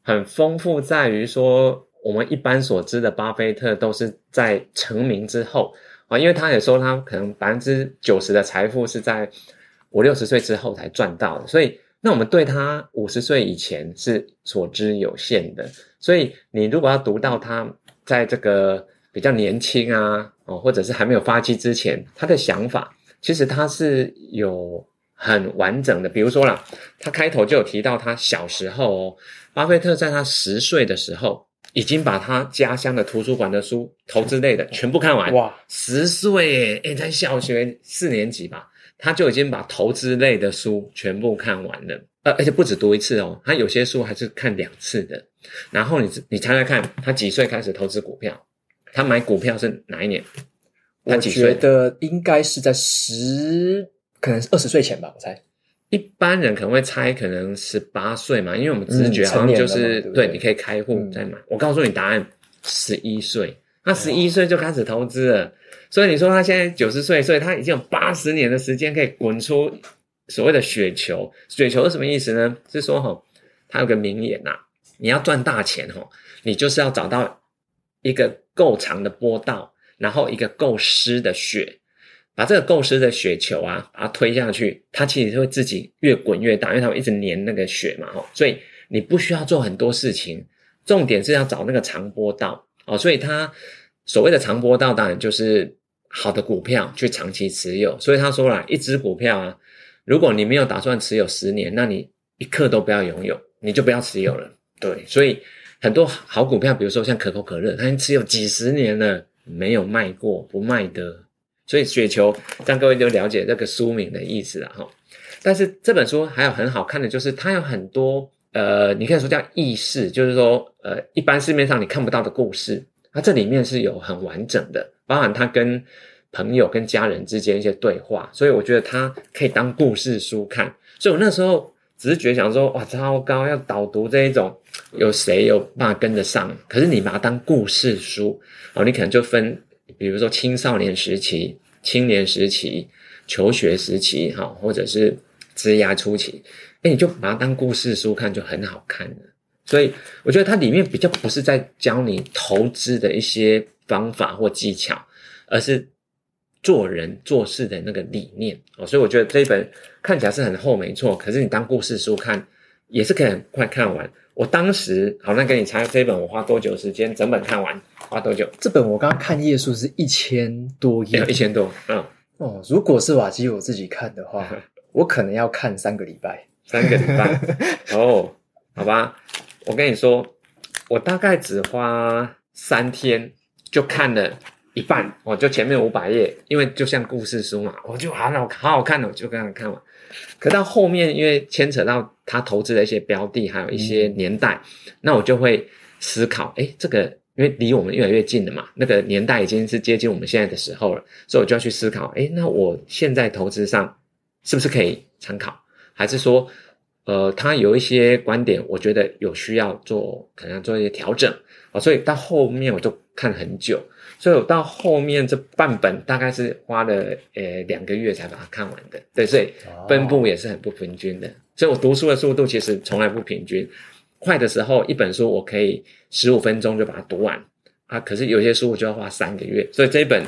Speaker 2: 很丰富，在于说我们一般所知的巴菲特都是在成名之后啊，因为他也说他可能百分之九十的财富是在。五六十岁之后才赚到的，所以那我们对他五十岁以前是所知有限的。所以你如果要读到他在这个比较年轻啊，哦，或者是还没有发迹之前，他的想法，其实他是有很完整的。比如说啦，他开头就有提到他小时候哦，巴菲特在他十岁的时候，已经把他家乡的图书馆的书，投资类的全部看完。哇，十岁诶，诶才小学四年级吧。他就已经把投资类的书全部看完了，呃，而且不止读一次哦，他有些书还是看两次的。然后你你猜猜看，他几岁开始投资股票？他买股票是哪一年？他几岁？
Speaker 1: 我觉得应该是在十，可能是二十岁前吧，我猜。
Speaker 2: 一般人可能会猜，可能十八岁嘛，因为我们直觉好像就是、嗯、对，你可以开户再买。嗯、我告诉你答案，十一岁。他十一岁就开始投资了。所以你说他现在九十岁，所以他已经有八十年的时间可以滚出所谓的雪球。雪球是什么意思呢？是说哈，他有个名言呐，你要赚大钱哈，你就是要找到一个够长的波道，然后一个够湿的雪，把这个够湿的雪球啊，把它推下去，它其实会自己越滚越大，因为它会一直粘那个雪嘛哈。所以你不需要做很多事情，重点是要找那个长波道哦。所以他。所谓的长波道，当然就是好的股票去长期持有。所以他说了，一只股票啊，如果你没有打算持有十年，那你一刻都不要拥有，你就不要持有了。对，所以很多好股票，比如说像可口可乐，它已经持有几十年了，没有卖过，不卖的。所以雪球，让各位就了解这个书名的意思了哈。但是这本书还有很好看的就是，它有很多呃，你可以说叫轶事，就是说呃，一般市面上你看不到的故事。它这里面是有很完整的，包含他跟朋友、跟家人之间一些对话，所以我觉得他可以当故事书看。所以我那时候只是觉得想说，哇，糟糕，要导读这一种，有谁有办法跟得上？可是你把它当故事书，哦，你可能就分，比如说青少年时期、青年时期、求学时期，哈，或者是职涯初期，哎，你就把它当故事书看，就很好看了。所以我觉得它里面比较不是在教你投资的一些方法或技巧，而是做人做事的那个理念哦。所以我觉得这一本看起来是很厚，没错。可是你当故事书看，也是可以很快看完。我当时好，那给你猜这一本我花多久时间？整本看完花多久？
Speaker 1: 这本我刚刚看页数是一千多页，
Speaker 2: 一千多。嗯，
Speaker 1: 哦，如果是瓦基我自己看的话，我可能要看三个礼拜，
Speaker 2: 三个礼拜。哦，好吧。我跟你说，我大概只花三天就看了一半，我就前面五百页，因为就像故事书嘛，我就好好好好看的，我就刚刚看完。可到后面，因为牵扯到他投资的一些标的，还有一些年代，那我就会思考，诶，这个因为离我们越来越近了嘛，那个年代已经是接近我们现在的时候了，所以我就要去思考，诶，那我现在投资上是不是可以参考，还是说，呃，他有一些观点，我觉得有需要做，可能要做一些调整啊，所以到后面我就看很久。所以我到后面这半本大概是花了呃两个月才把它看完的，对，所以分布也是很不平均的。所以我读书的速度其实从来不平均，快的时候一本书我可以十五分钟就把它读完啊，可是有些书我就要花三个月，所以这一本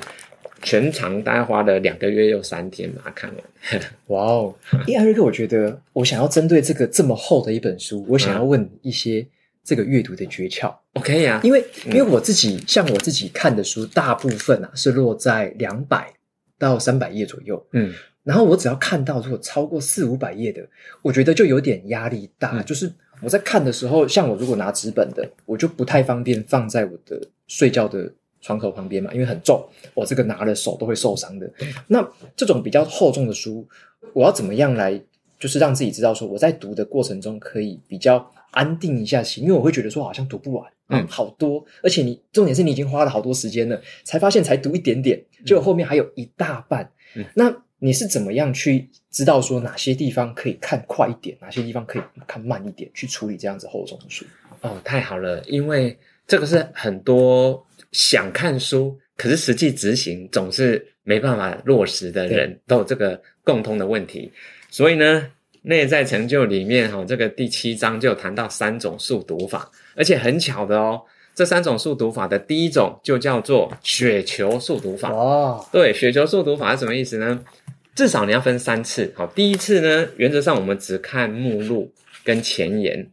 Speaker 2: 全长大概花了两个月又三天把它看完。
Speaker 1: 哇哦，艾瑞克，我觉得我想要针对这个这么厚的一本书，我想要问一些。这个阅读的诀窍
Speaker 2: ，OK 呀、啊，
Speaker 1: 因为因为我自己、嗯、像我自己看的书，大部分啊是落在两百到三百页左右，嗯，然后我只要看到如果超过四五百页的，我觉得就有点压力大。嗯、就是我在看的时候，像我如果拿纸本的，我就不太方便放在我的睡觉的床头旁边嘛，因为很重，我这个拿了手都会受伤的。嗯、那这种比较厚重的书，我要怎么样来，就是让自己知道说我在读的过程中可以比较。安定一下心，因为我会觉得说好像读不完，嗯，好多，而且你重点是你已经花了好多时间了，才发现才读一点点，结果后面还有一大半。嗯，那你是怎么样去知道说哪些地方可以看快一点，哪些地方可以看慢一点，去处理这样子厚重的书？
Speaker 2: 哦，太好了，因为这个是很多想看书，可是实际执行总是没办法落实的人都有这个共通的问题，所以呢。内在成就里面，哈，这个第七章就有谈到三种速读法，而且很巧的哦，这三种速读法的第一种就叫做雪球速读法。哦，对，雪球速读法是什么意思呢？至少你要分三次。好，第一次呢，原则上我们只看目录跟前言，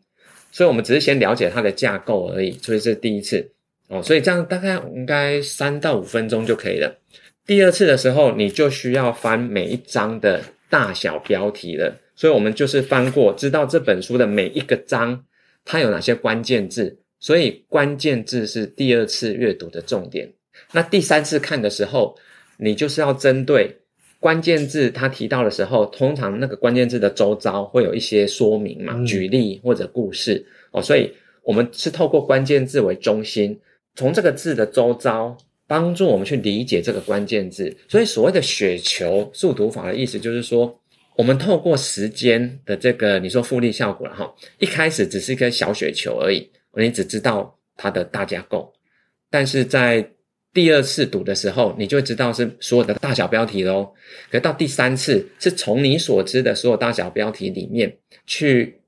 Speaker 2: 所以我们只是先了解它的架构而已。所以这是第一次哦，所以这样大概应该三到五分钟就可以了。第二次的时候，你就需要翻每一章的大小标题了。所以我们就是翻过，知道这本书的每一个章，它有哪些关键字。所以关键字是第二次阅读的重点。那第三次看的时候，你就是要针对关键字，它提到的时候，通常那个关键字的周遭会有一些说明嘛，举例或者故事哦。所以我们是透过关键字为中心，从这个字的周遭帮助我们去理解这个关键字。所以所谓的雪球速读法的意思就是说。我们透过时间的这个你说复利效果了哈，一开始只是一个小雪球而已，你只知道它的大架构，但是在第二次读的时候，你就知道是所有的大小标题咯。可到第三次，是从你所知的所有大小标题里面去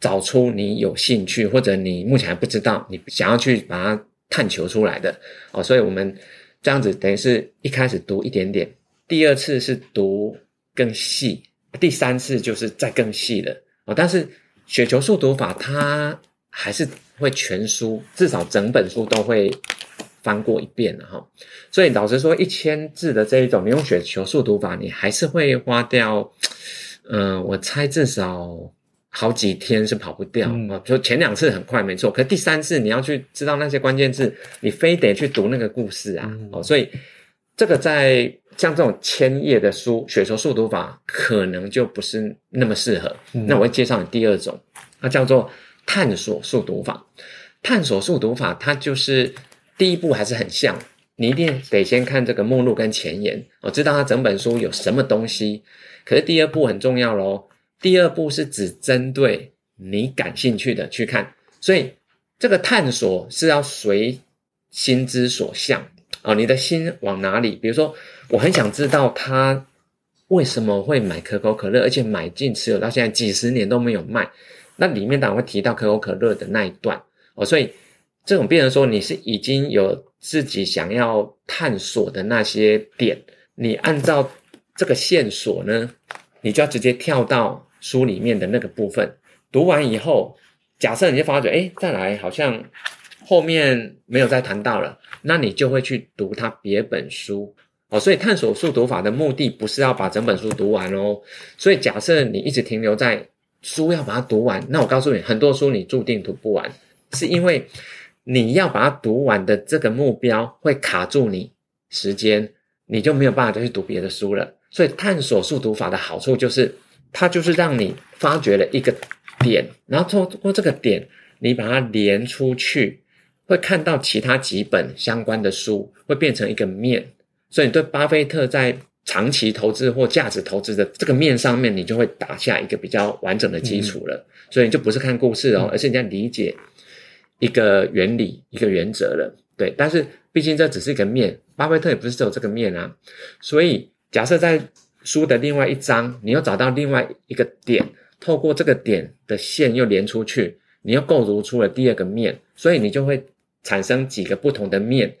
Speaker 2: 找出你有兴趣或者你目前还不知道，你想要去把它探求出来的哦。所以我们这样子等于是一开始读一点点，第二次是读更细。第三次就是再更细的哦，但是雪球速读法它还是会全书，至少整本书都会翻过一遍的哈。所以老实说，一千字的这一种，你用雪球速读法，你还是会花掉，嗯、呃，我猜至少好几天是跑不掉啊。嗯、就前两次很快没错，可第三次你要去知道那些关键字，你非得去读那个故事啊。哦、嗯，所以这个在。像这种千页的书，雪球速读法可能就不是那么适合。嗯、那我会介绍你第二种，它叫做探索速读法。探索速读法，它就是第一步还是很像，你一定得先看这个目录跟前言，我知道它整本书有什么东西。可是第二步很重要喽，第二步是只针对你感兴趣的去看，所以这个探索是要随心之所向。哦，你的心往哪里？比如说，我很想知道他为什么会买可口可乐，而且买进持有到现在几十年都没有卖。那里面当然会提到可口可乐的那一段哦，所以这种变成说你是已经有自己想要探索的那些点，你按照这个线索呢，你就要直接跳到书里面的那个部分，读完以后，假设你就发觉，诶，再来好像。后面没有再谈到了，那你就会去读他别本书哦。所以探索速读法的目的不是要把整本书读完哦。所以假设你一直停留在书要把它读完，那我告诉你，很多书你注定读不完，是因为你要把它读完的这个目标会卡住你，时间，你就没有办法再去读别的书了。所以探索速读法的好处就是，它就是让你发掘了一个点，然后通过这个点，你把它连出去，会看到其他几本相关的书，会变成一个面。所以你对巴菲特在长期投资或价值投资的这个面上面，你就会打下一个比较完整的基础了。嗯、所以你就不是看故事哦，而是你在理解一个原理、一个原则了。对，但是毕竟这只是一个面，巴菲特也不是只有这个面啊，所以。假设在书的另外一章，你又找到另外一个点，透过这个点的线又连出去，你又构筑出了第二个面，所以你就会产生几个不同的面。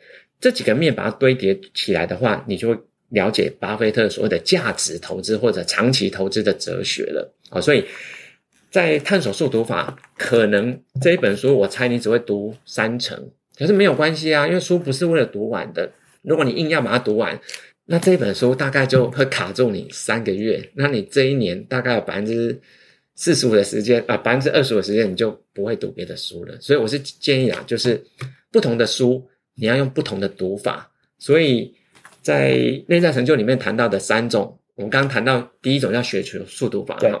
Speaker 2: 这几个面把它堆叠起来的话，你就会了解巴菲特所谓的价值投资或者长期投资的哲学了。啊，所以在探索速读法，可能这一本书我猜你只会读三成，可是没有关系啊，因为书不是为了读完的。如果你硬要把它读完，那这本书大概就会卡住你三个月，那你这一年大概有百分之四十五的时间啊，百分之二十五的时间你就不会读别的书了。所以我是建议啊，就是不同的书你要用不同的读法。所以在内在成就里面谈到的三种，我们刚刚谈到第一种叫学求速读法，对，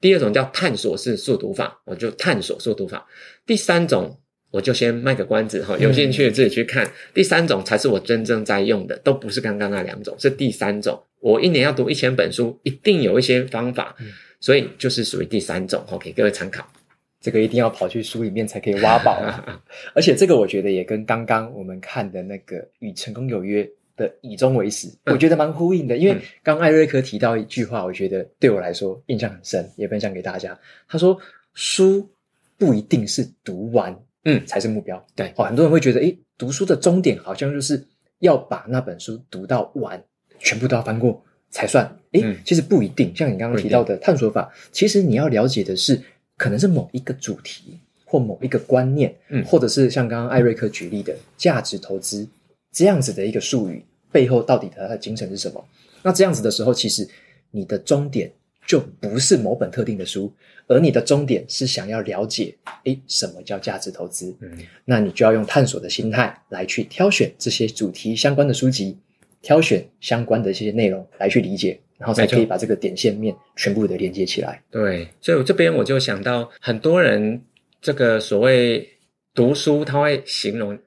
Speaker 2: 第二种叫探索式速读法，我就探索速读法，第三种。我就先卖个关子哈，有兴趣自己去看。嗯、第三种才是我真正在用的，都不是刚刚那两种，是第三种。我一年要读一千本书，一定有一些方法，嗯、所以就是属于第三种，给各位参考。
Speaker 1: 这个一定要跑去书里面才可以挖宝，而且这个我觉得也跟刚刚我们看的那个《与成功有约》的以终为始，嗯、我觉得蛮呼应的。因为刚艾瑞克提到一句话，我觉得对我来说印象很深，也分享给大家。他说：“书不一定是读完。”嗯，才是目标。对，哦，很多人会觉得，诶，读书的终点好像就是要把那本书读到完，全部都要翻过才算。诶，嗯，其实不一定。像你刚刚提到的探索法，其实你要了解的是，可能是某一个主题或某一个观念，嗯，或者是像刚刚艾瑞克举例的价值投资这样子的一个术语背后，到底它的精神是什么？那这样子的时候，其实你的终点。就不是某本特定的书，而你的终点是想要了解，诶，什么叫价值投资？嗯，那你就要用探索的心态来去挑选这些主题相关的书籍，挑选相关的这些内容来去理解，然后才可以把这个点线面全部的连接起来。
Speaker 2: 对，所以我这边我就想到，很多人这个所谓读书，他会形容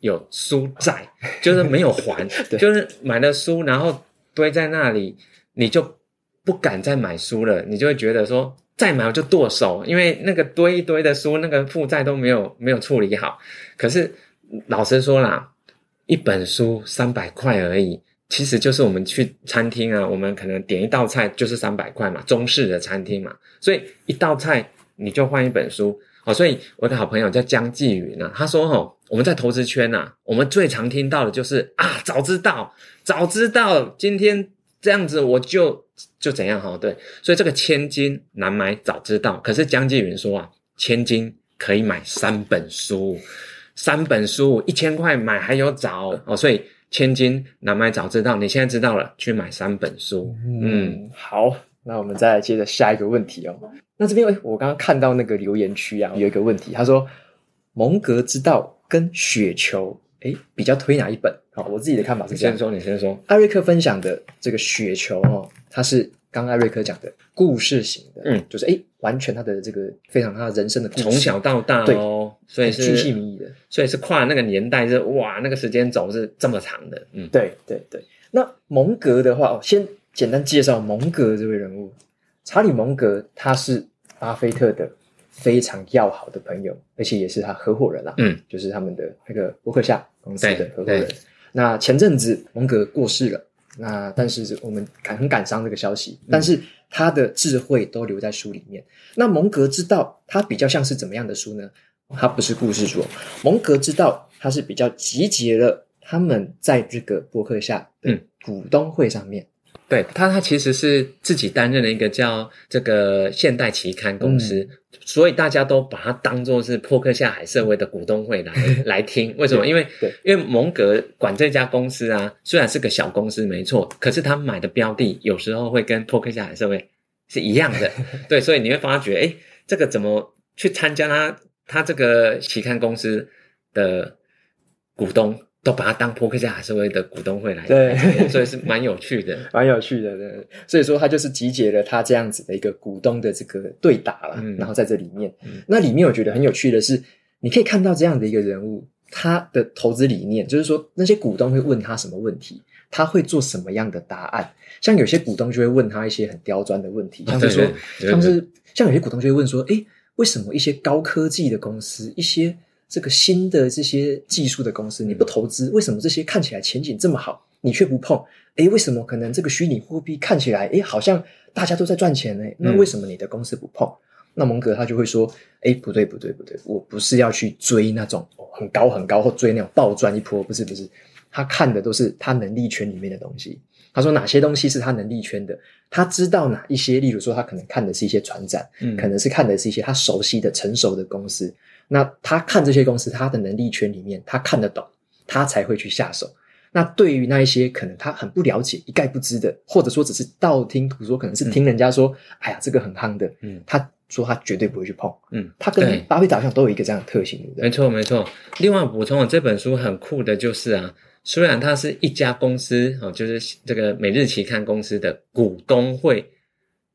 Speaker 2: 有书债，就是没有还，对就是买了书然后堆在那里，你就。不敢再买书了，你就会觉得说再买我就剁手，因为那个堆一堆的书，那个负债都没有没有处理好。可是老实说啦，一本书三百块而已，其实就是我们去餐厅啊，我们可能点一道菜就是三百块嘛，中式的餐厅嘛，所以一道菜你就换一本书哦。所以我的好朋友叫江继云啊，他说哦，我们在投资圈呐，我们最常听到的就是啊，早知道，早知道今天这样子我就。就怎样哈？对，所以这个千金难买早知道。可是江继云说啊，千金可以买三本书，三本书一千块买还有找哦。所以千金难买早知道，你现在知道了，去买三本书。嗯，
Speaker 1: 嗯好，那我们再来接着下一个问题哦。那这边诶我刚刚看到那个留言区啊，有一个问题，他说蒙格之道跟雪球，诶比较推哪一本？好，我自己的看法是这样。
Speaker 2: 你先说，你先说。
Speaker 1: 艾瑞克分享的这个雪球哦。它是刚艾瑞克讲的故事型的，嗯，就是诶，完全他的这个非常他人生的
Speaker 2: 从小到大哦，所以是
Speaker 1: 巨细靡遗的，
Speaker 2: 所以是跨那个年代是哇，那个时间轴是这么长的，嗯，
Speaker 1: 对对对。那蒙格的话，哦，先简单介绍蒙格这位人物，查理蒙格，他是巴菲特的非常要好的朋友，而且也是他合伙人啦，嗯，就是他们的那个伯克夏公司的合伙人。那前阵子蒙格过世了。那但是我们感很感伤这个消息，但是他的智慧都留在书里面。那蒙格之道，它比较像是怎么样的书呢？它不是故事书，蒙格之道，它是比较集结了他们在这个博客下的股东会上面。嗯
Speaker 2: 对他，他其实是自己担任了一个叫这个现代期刊公司，嗯、所以大家都把它当作是破克下海社会的股东会来 来听。为什么？因为，因为蒙格管这家公司啊，虽然是个小公司没错，可是他买的标的有时候会跟破克下海社会是一样的。对，所以你会发觉，哎，这个怎么去参加他他这个期刊公司的股东？都把它当扑克夏海瑟威的股东会来，
Speaker 1: 对，
Speaker 2: 所以是蛮有趣的，
Speaker 1: 蛮有趣的。对，所以说他就是集结了他这样子的一个股东的这个对打了，嗯、然后在这里面，嗯、那里面我觉得很有趣的是，你可以看到这样的一个人物，他的投资理念就是说，那些股东会问他什么问题，他会做什么样的答案。像有些股东就会问他一些很刁钻的问题，像是说，他们是像有些股东就会问说，诶，为什么一些高科技的公司，一些这个新的这些技术的公司，你不投资？为什么这些看起来前景这么好，你却不碰？诶，为什么可能这个虚拟货币看起来，诶，好像大家都在赚钱呢？那为什么你的公司不碰？嗯、那蒙格他就会说，诶，不对不对不对，我不是要去追那种很高很高或追那种暴赚一波，不是不是，他看的都是他能力圈里面的东西。他说哪些东西是他能力圈的，他知道哪一些，例如说他可能看的是一些船展，嗯，可能是看的是一些他熟悉的成熟的公司。那他看这些公司，他的能力圈里面，他看得懂，他才会去下手。那对于那一些可能他很不了解、一概不知的，或者说只是道听途说，可能是听人家说，嗯、哎呀，这个很夯的，嗯，他说他绝对不会去碰，嗯，他跟巴菲特好像都有一个这样的特性，对不对？
Speaker 2: 没错，没错。另外补充，这本书很酷的就是啊，虽然它是一家公司哦，就是这个每日期刊公司的股东会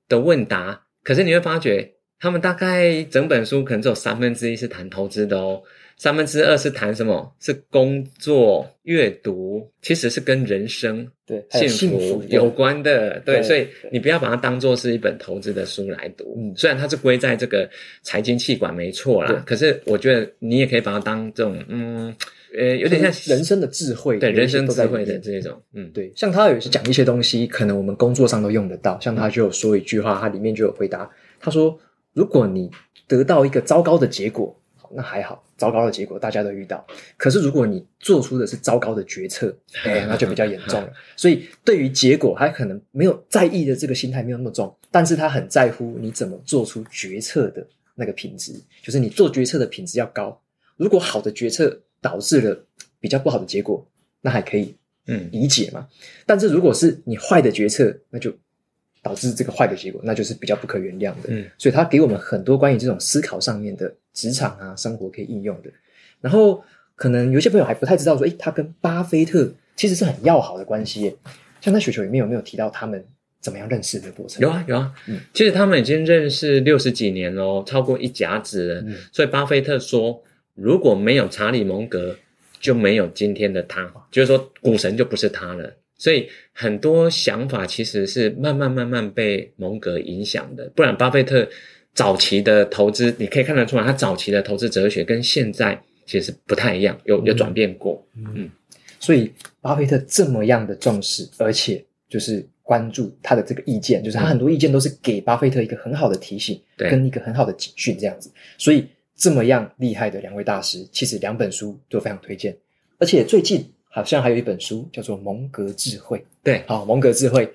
Speaker 2: 的问答，可是你会发觉。他们大概整本书可能只有三分之一是谈投资的哦，三分之二是谈什么？是工作、阅读，其实是跟人生、对幸福有关的。对，对，所以你不要把它当做是一本投资的书来读。嗯，虽然它是归在这个财经气管没错啦，可是我觉得你也可以把它当这种嗯呃有点像
Speaker 1: 人生的智慧，
Speaker 2: 对人生智慧的这种嗯对。
Speaker 1: 像他有讲一些东西，可能我们工作上都用得到。像他就有说一句话，他里面就有回答，他说。如果你得到一个糟糕的结果，那还好，糟糕的结果大家都遇到。可是如果你做出的是糟糕的决策，哎，那就比较严重了。所以对于结果，他可能没有在意的这个心态没有那么重，但是他很在乎你怎么做出决策的那个品质，就是你做决策的品质要高。如果好的决策导致了比较不好的结果，那还可以，嗯，理解嘛。嗯，但是如果是你坏的决策，那就。导致这个坏的结果，那就是比较不可原谅的。嗯，所以他给我们很多关于这种思考上面的职场啊、生活可以应用的。然后，可能有些朋友还不太知道说，诶，他跟巴菲特其实是很要好的关系耶。像在雪球里面有没有提到他们怎么样认识的过程？
Speaker 2: 有啊，有啊。嗯，其实他们已经认识六十几年喽，超过一甲子了。嗯，所以巴菲特说，如果没有查理蒙格，就没有今天的他，就是说股神就不是他了。所以很多想法其实是慢慢慢慢被蒙格影响的，不然巴菲特早期的投资，你可以看得出来，他早期的投资哲学跟现在其实不太一样，有有转变过。嗯，嗯，
Speaker 1: 所以巴菲特这么样的重视，而且就是关注他的这个意见，就是他很多意见都是给巴菲特一个很好的提醒，对，跟一个很好的警讯这样子。所以这么样厉害的两位大师，其实两本书都非常推荐，而且最近。好像还有一本书叫做《蒙格智慧》，
Speaker 2: 对，
Speaker 1: 好，《蒙格智慧》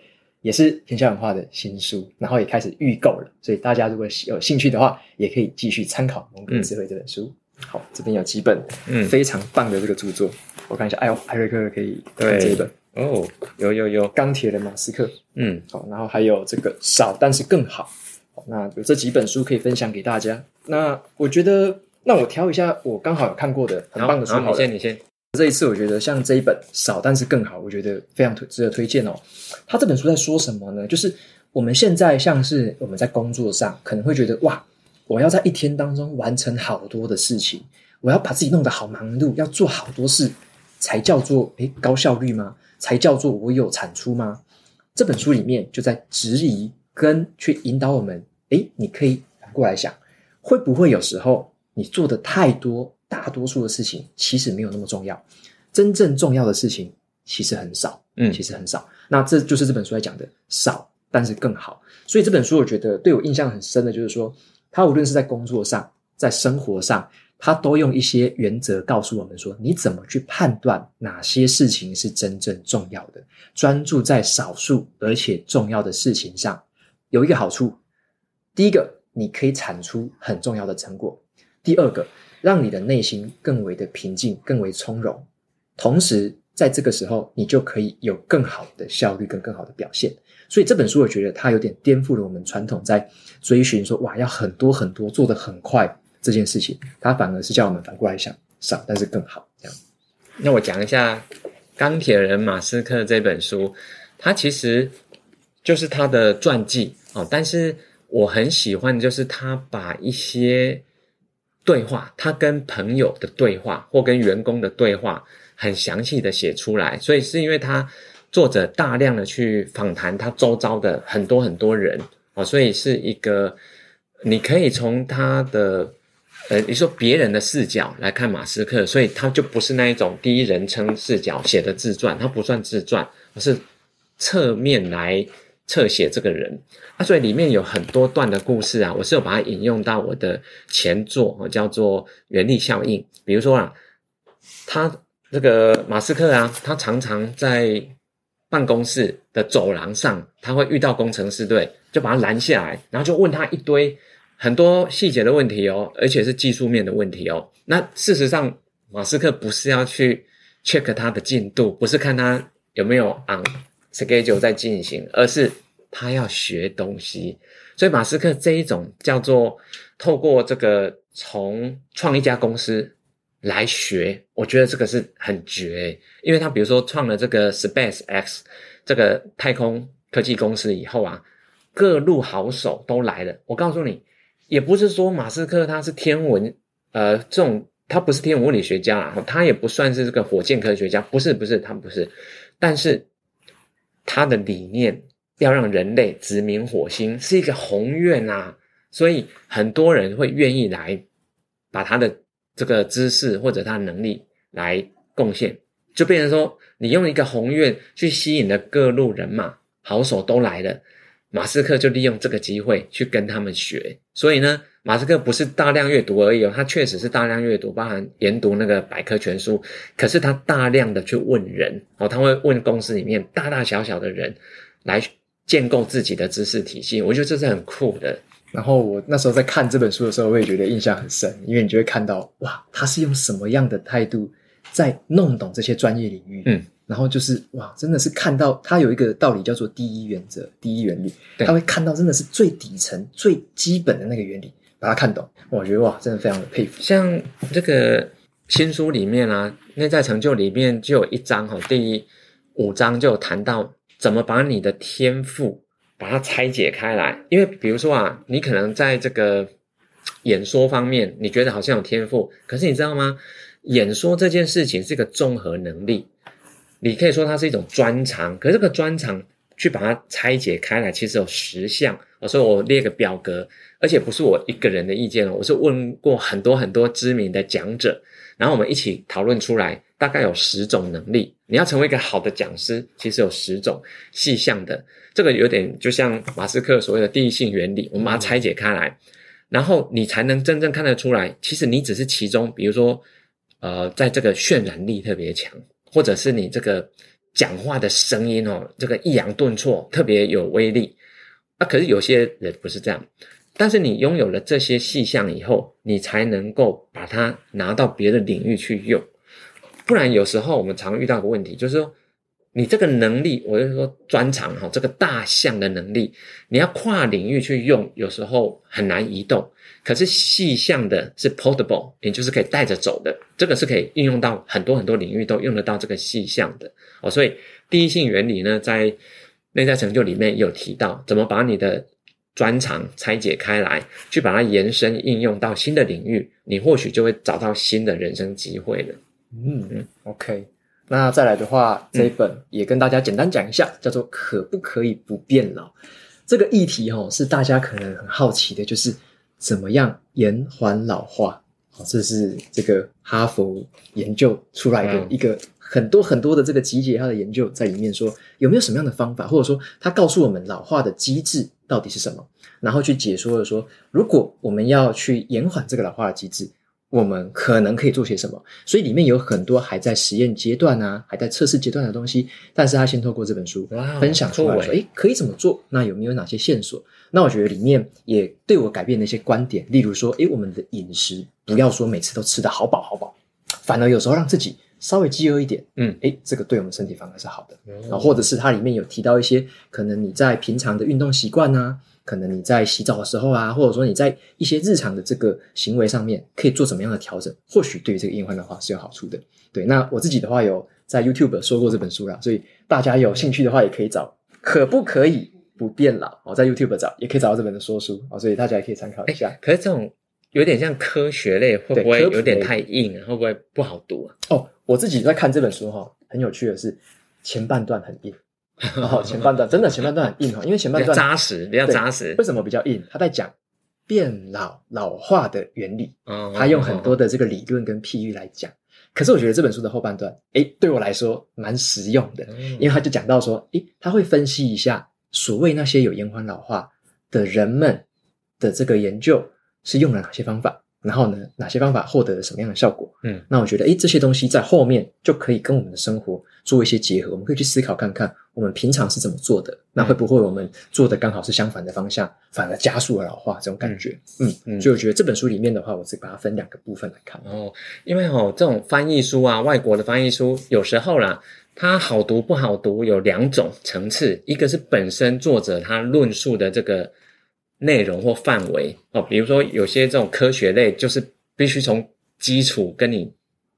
Speaker 1: 也是天下文化的新书，然后也开始预购了，所以大家如果有兴趣的话，也可以继续参考《蒙格智慧》这本书。嗯、好，这边有几本嗯。非常棒的这个著作，嗯、我看一下，哎呦，艾瑞克可以看这一本。
Speaker 2: 哦，有有有，
Speaker 1: 钢铁的马斯克，嗯，好，然后还有这个少但是更好，好，那有这几本书可以分享给大家。那我觉得，那我挑一下我刚好有看过的很棒的书好，
Speaker 2: 好，你先，你先。
Speaker 1: 这一次我觉得像这一本少但是更好，我觉得非常推值得推荐哦。他这本书在说什么呢？就是我们现在像是我们在工作上可能会觉得哇，我要在一天当中完成好多的事情，我要把自己弄得好忙碌，要做好多事才叫做诶高效率吗？才叫做我有产出吗？这本书里面就在质疑跟去引导我们，诶，你可以反过来想，会不会有时候你做的太多？大多数的事情其实没有那么重要，真正重要的事情其实很少，嗯，其实很少。那这就是这本书在讲的，少但是更好。所以这本书我觉得对我印象很深的就是说，他无论是在工作上，在生活上，他都用一些原则告诉我们说，你怎么去判断哪些事情是真正重要的，专注在少数而且重要的事情上，有一个好处。第一个，你可以产出很重要的成果；第二个。让你的内心更为的平静，更为从容，同时在这个时候，你就可以有更好的效率跟更好的表现。所以这本书，我觉得它有点颠覆了我们传统在追寻说哇，要很多很多做得很快这件事情，它反而是叫我们反过来想，少但是更好这样。
Speaker 2: 那我讲一下《钢铁人马斯克》这本书，它其实就是他的传记哦。但是我很喜欢，就是他把一些对话，他跟朋友的对话或跟员工的对话，很详细的写出来。所以是因为他作者大量的去访谈他周遭的很多很多人哦，所以是一个你可以从他的。呃，你说别人的视角来看马斯克，所以他就不是那一种第一人称视角写的自传，他不算自传，而是侧面来侧写这个人。啊，所以里面有很多段的故事啊，我是有把它引用到我的前作啊，叫做《原力效应》。比如说啊，他这个马斯克啊，他常常在办公室的走廊上，他会遇到工程师，对，就把他拦下来，然后就问他一堆。很多细节的问题哦，而且是技术面的问题哦。那事实上，马斯克不是要去 check 他的进度，不是看他有没有 on schedule 在进行，而是他要学东西。所以，马斯克这一种叫做透过这个从创一家公司来学，我觉得这个是很绝，因为他比如说创了这个 SpaceX 这个太空科技公司以后啊，各路好手都来了。我告诉你。也不是说马斯克他是天文，呃，这种他不是天文物理学家啊，他也不算是这个火箭科学家，不是不是，他不是，但是他的理念要让人类殖民火星是一个宏愿啊，所以很多人会愿意来把他的这个知识或者他的能力来贡献，就变成说你用一个宏愿去吸引了各路人马，好手都来了。马斯克就利用这个机会去跟他们学，所以呢，马斯克不是大量阅读而已哦，他确实是大量阅读，包含研读那个百科全书。可是他大量的去问人哦，他会问公司里面大大小小的人来建构自己的知识体系。我觉得这是很酷的。
Speaker 1: 然后我那时候在看这本书的时候，我也觉得印象很深，因为你就会看到哇，他是用什么样的态度在弄懂这些专业领域。嗯。然后就是哇，真的是看到他有一个道理叫做第一原则、第一原理，他会看到真的是最底层、最基本的那个原理，把它看懂。我觉得哇，真的非常的佩服。
Speaker 2: 像这个新书里面啊，内在成就里面就有一章哈，第五章就有谈到怎么把你的天赋把它拆解开来。因为比如说啊，你可能在这个演说方面，你觉得好像有天赋，可是你知道吗？演说这件事情是一个综合能力。你可以说它是一种专长，可是这个专长去把它拆解开来，其实有十项。所以我列个表格，而且不是我一个人的意见哦，我是问过很多很多知名的讲者，然后我们一起讨论出来，大概有十种能力。你要成为一个好的讲师，其实有十种细项的。这个有点就像马斯克所谓的第一性原理，我们把它拆解开来，然后你才能真正看得出来，其实你只是其中，比如说，呃，在这个渲染力特别强。或者是你这个讲话的声音哦，这个抑扬顿挫特别有威力啊。可是有些人不是这样，但是你拥有了这些细项以后，你才能够把它拿到别的领域去用。不然有时候我们常遇到个问题，就是说你这个能力，我就说专长哈，这个大项的能力，你要跨领域去用，有时候很难移动。可是细项的是 portable，也就是可以带着走的，这个是可以应用到很多很多领域都用得到这个细项的哦。所以第一性原理呢，在内在成就里面有提到，怎么把你的专长拆解开来，去把它延伸应用到新的领域，你或许就会找到新的人生机会了。
Speaker 1: 嗯，OK。那再来的话，这一本也跟大家简单讲一下，叫做“可不可以不变老”这个议题哦，是大家可能很好奇的，就是。怎么样延缓老化？好，这是这个哈佛研究出来的一个很多很多的这个集结，他的研究在里面说有没有什么样的方法，或者说他告诉我们老化的机制到底是什么，然后去解说了说，如果我们要去延缓这个老化的机制。我们可能可以做些什么？所以里面有很多还在实验阶段啊，还在测试阶段的东西。但是他先透过这本书分享出来说，诶，可以怎么做？那有没有哪些线索？那我觉得里面也对我改变了一些观点。例如说，诶，我们的饮食不要说每次都吃得好饱好饱，反而有时候让自己稍微饥饿一点，嗯，诶，这个对我们身体反而是好的。然后或者是它里面有提到一些可能你在平常的运动习惯啊。可能你在洗澡的时候啊，或者说你在一些日常的这个行为上面，可以做怎么样的调整？或许对于这个延缓老化是有好处的。对，那我自己的话有在 YouTube 说过这本书啦，所以大家有兴趣的话也可以找。可不可以不变老？我，在 YouTube 找也可以找到这本的说书哦，所以大家也可以参考一下。
Speaker 2: 可是这种有点像科学类，会不会有点太硬啊？会不会不好读啊？
Speaker 1: 哦，我自己在看这本书哈，很有趣的是前半段很硬。哦，前半段真的前半段很硬哈，因为前半段
Speaker 2: 扎实，比较扎实。
Speaker 1: 为什么比较硬？他在讲变老老化的原理，嗯，他用很多的这个理论跟譬喻来讲。可是我觉得这本书的后半段，诶，对我来说蛮实用的，因为他就讲到说，诶，他会分析一下所谓那些有延缓老化的人们的这个研究是用了哪些方法。然后呢，哪些方法获得了什么样的效果？嗯，那我觉得，诶，这些东西在后面就可以跟我们的生活做一些结合。我们可以去思考看看，我们平常是怎么做的。那会不会我们做的刚好是相反的方向，反而加速了老化这种感觉？嗯嗯。所以我觉得这本书里面的话，我是把它分两个部分来看。
Speaker 2: 哦，因为哦，这种翻译书啊，外国的翻译书有时候啦，它好读不好读有两种层次，一个是本身作者他论述的这个。内容或范围哦，比如说有些这种科学类，就是必须从基础跟你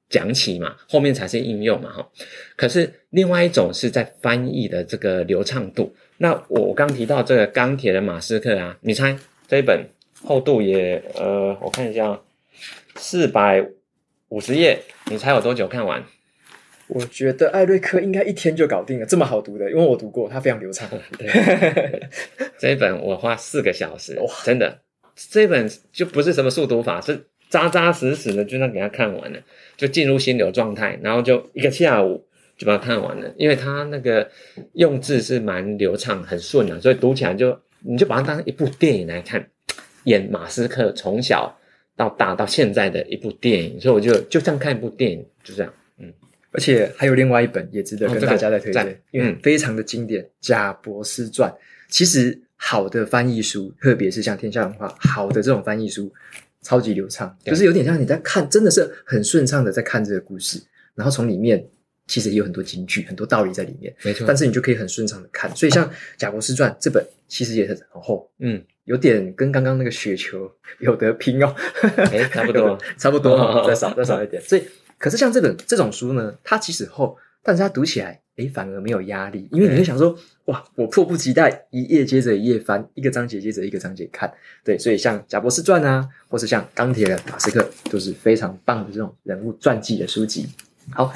Speaker 2: 讲起嘛，后面才是应用嘛哈。可是另外一种是在翻译的这个流畅度。那我刚提到这个钢铁的马斯克啊，你猜这一本厚度也呃，我看一下，四百五十页，你猜有多久看完？
Speaker 1: 我觉得艾瑞克应该一天就搞定了，这么好读的，因为我读过，它非常流畅。
Speaker 2: 对，这一本我花四个小时，哇，真的，这一本就不是什么速读法，是扎扎实实的，就那给他看完了，就进入心流状态，然后就一个下午就把它看完了，因为他那个用字是蛮流畅，很顺的，所以读起来就你就把它当一部电影来看，演马斯克从小到大到现在的一部电影，所以我就就像看一部电影，就这样。
Speaker 1: 而且还有另外一本也值得跟大家再推荐，哦这个、因为非常的经典，嗯《贾伯斯传》。其实好的翻译书，特别是像天下文化好的这种翻译书，超级流畅，就是有点像你在看，真的是很顺畅的在看这个故事。然后从里面其实也有很多金句、很多道理在里面，没错。但是你就可以很顺畅的看。所以像《贾博士传》这本，其实也很厚，嗯，有点跟刚刚那个雪球有得拼哦，
Speaker 2: 诶差不多，
Speaker 1: 差不多，哦、再少再少一点，所以。可是像这本这种书呢，它其实厚，但是它读起来，诶，反而没有压力，因为你会想说，哇，我迫不及待一页接着一页翻，一个章节接着一个章节看，对，所以像《贾博士传》啊，或是像《钢铁人马斯克》，都是非常棒的这种人物传记的书籍。好，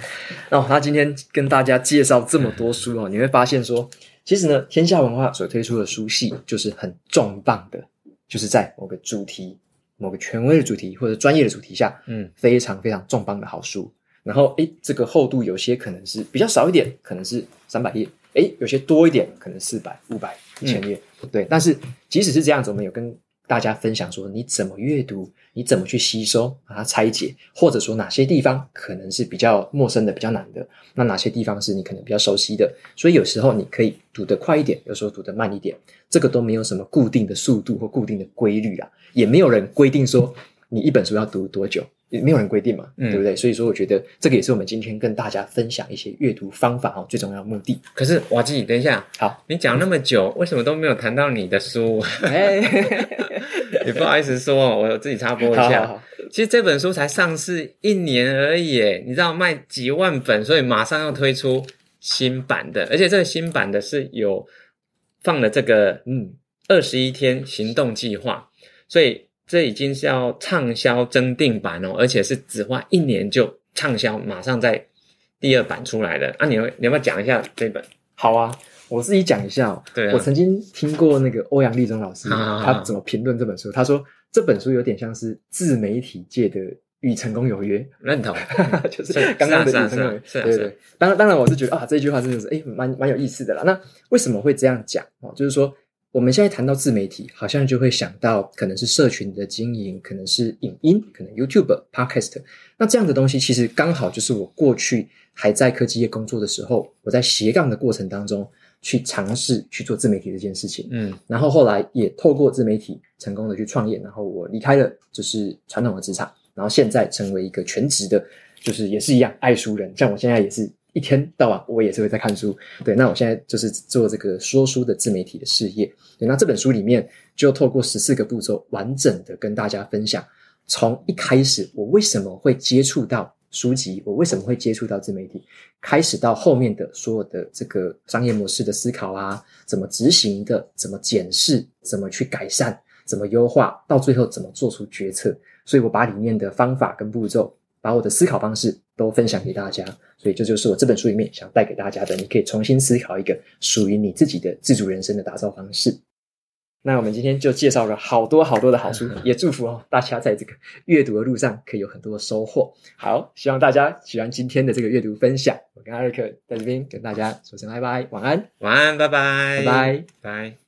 Speaker 1: 那他今天跟大家介绍这么多书哦，你会发现说，其实呢，天下文化所推出的书系就是很重磅的，就是在某个主题。某个权威的主题或者专业的主题下，嗯，非常非常重磅的好书。然后，哎，这个厚度有些可能是比较少一点，可能是三百页；哎，有些多一点，可能四百、五百、一千页。对，但是即使是这样子，我们有跟大家分享说，你怎么阅读，你怎么去吸收，把它拆解，或者说哪些地方可能是比较陌生的、比较难的，那哪些地方是你可能比较熟悉的。所以有时候你可以读得快一点，有时候读得慢一点，这个都没有什么固定的速度或固定的规律啊。也没有人规定说你一本书要读多久，没有人规定嘛，嗯、对不对？所以说，我觉得这个也是我们今天跟大家分享一些阅读方法哦，最重要的目的。
Speaker 2: 可是瓦基，等一下，好，你讲那么久，为什么都没有谈到你的书？哎，也不好意思说，我自己插播一下。好好好，其实这本书才上市一年而已，你知道卖几万本，所以马上要推出新版的，而且这个新版的是有放了这个嗯二十一天行动计划。所以这已经是要畅销增订版哦，而且是只花一年就畅销，马上在第二版出来的。啊，你要你要不要讲一下这本？
Speaker 1: 好啊，我自己讲一下哦。对啊，我曾经听过那个欧阳立中老师他怎么评论这本书。他说这本书有点像是自媒体界的 《与成功有约》，
Speaker 2: 认同，
Speaker 1: 就是刚刚的《与成功有约》。对对对，当然当然，我是觉得啊，这句话真的是诶蛮蛮有意思的啦。那为什么会这样讲哦？就是说。我们现在谈到自媒体，好像就会想到可能是社群的经营，可能是影音，可能 YouTube、Podcast。那这样的东西其实刚好就是我过去还在科技业工作的时候，我在斜杠的过程当中去尝试去做自媒体这件事情。嗯，然后后来也透过自媒体成功的去创业，然后我离开了就是传统的职场，然后现在成为一个全职的，就是也是一样爱书人。像我现在也是一天到晚我也是会在看书。对，那我现在就是做这个说书的自媒体的事业。对，那这本书里面就透过十四个步骤，完整的跟大家分享，从一开始我为什么会接触到书籍，我为什么会接触到自媒体，开始到后面的所有的这个商业模式的思考啊，怎么执行的，怎么检视，怎么去改善，怎么优化，到最后怎么做出决策。所以我把里面的方法跟步骤，把我的思考方式都分享给大家。所以这就是我这本书里面想带给大家的，你可以重新思考一个属于你自己的自主人生的打造方式。那我们今天就介绍了好多好多的好书，也祝福哦大家在这个阅读的路上可以有很多的收获。好，希望大家喜欢今天的这个阅读分享。我跟艾瑞克在这边跟大家说声拜拜，晚安，
Speaker 2: 晚安，拜拜，
Speaker 1: 拜拜，
Speaker 2: 拜。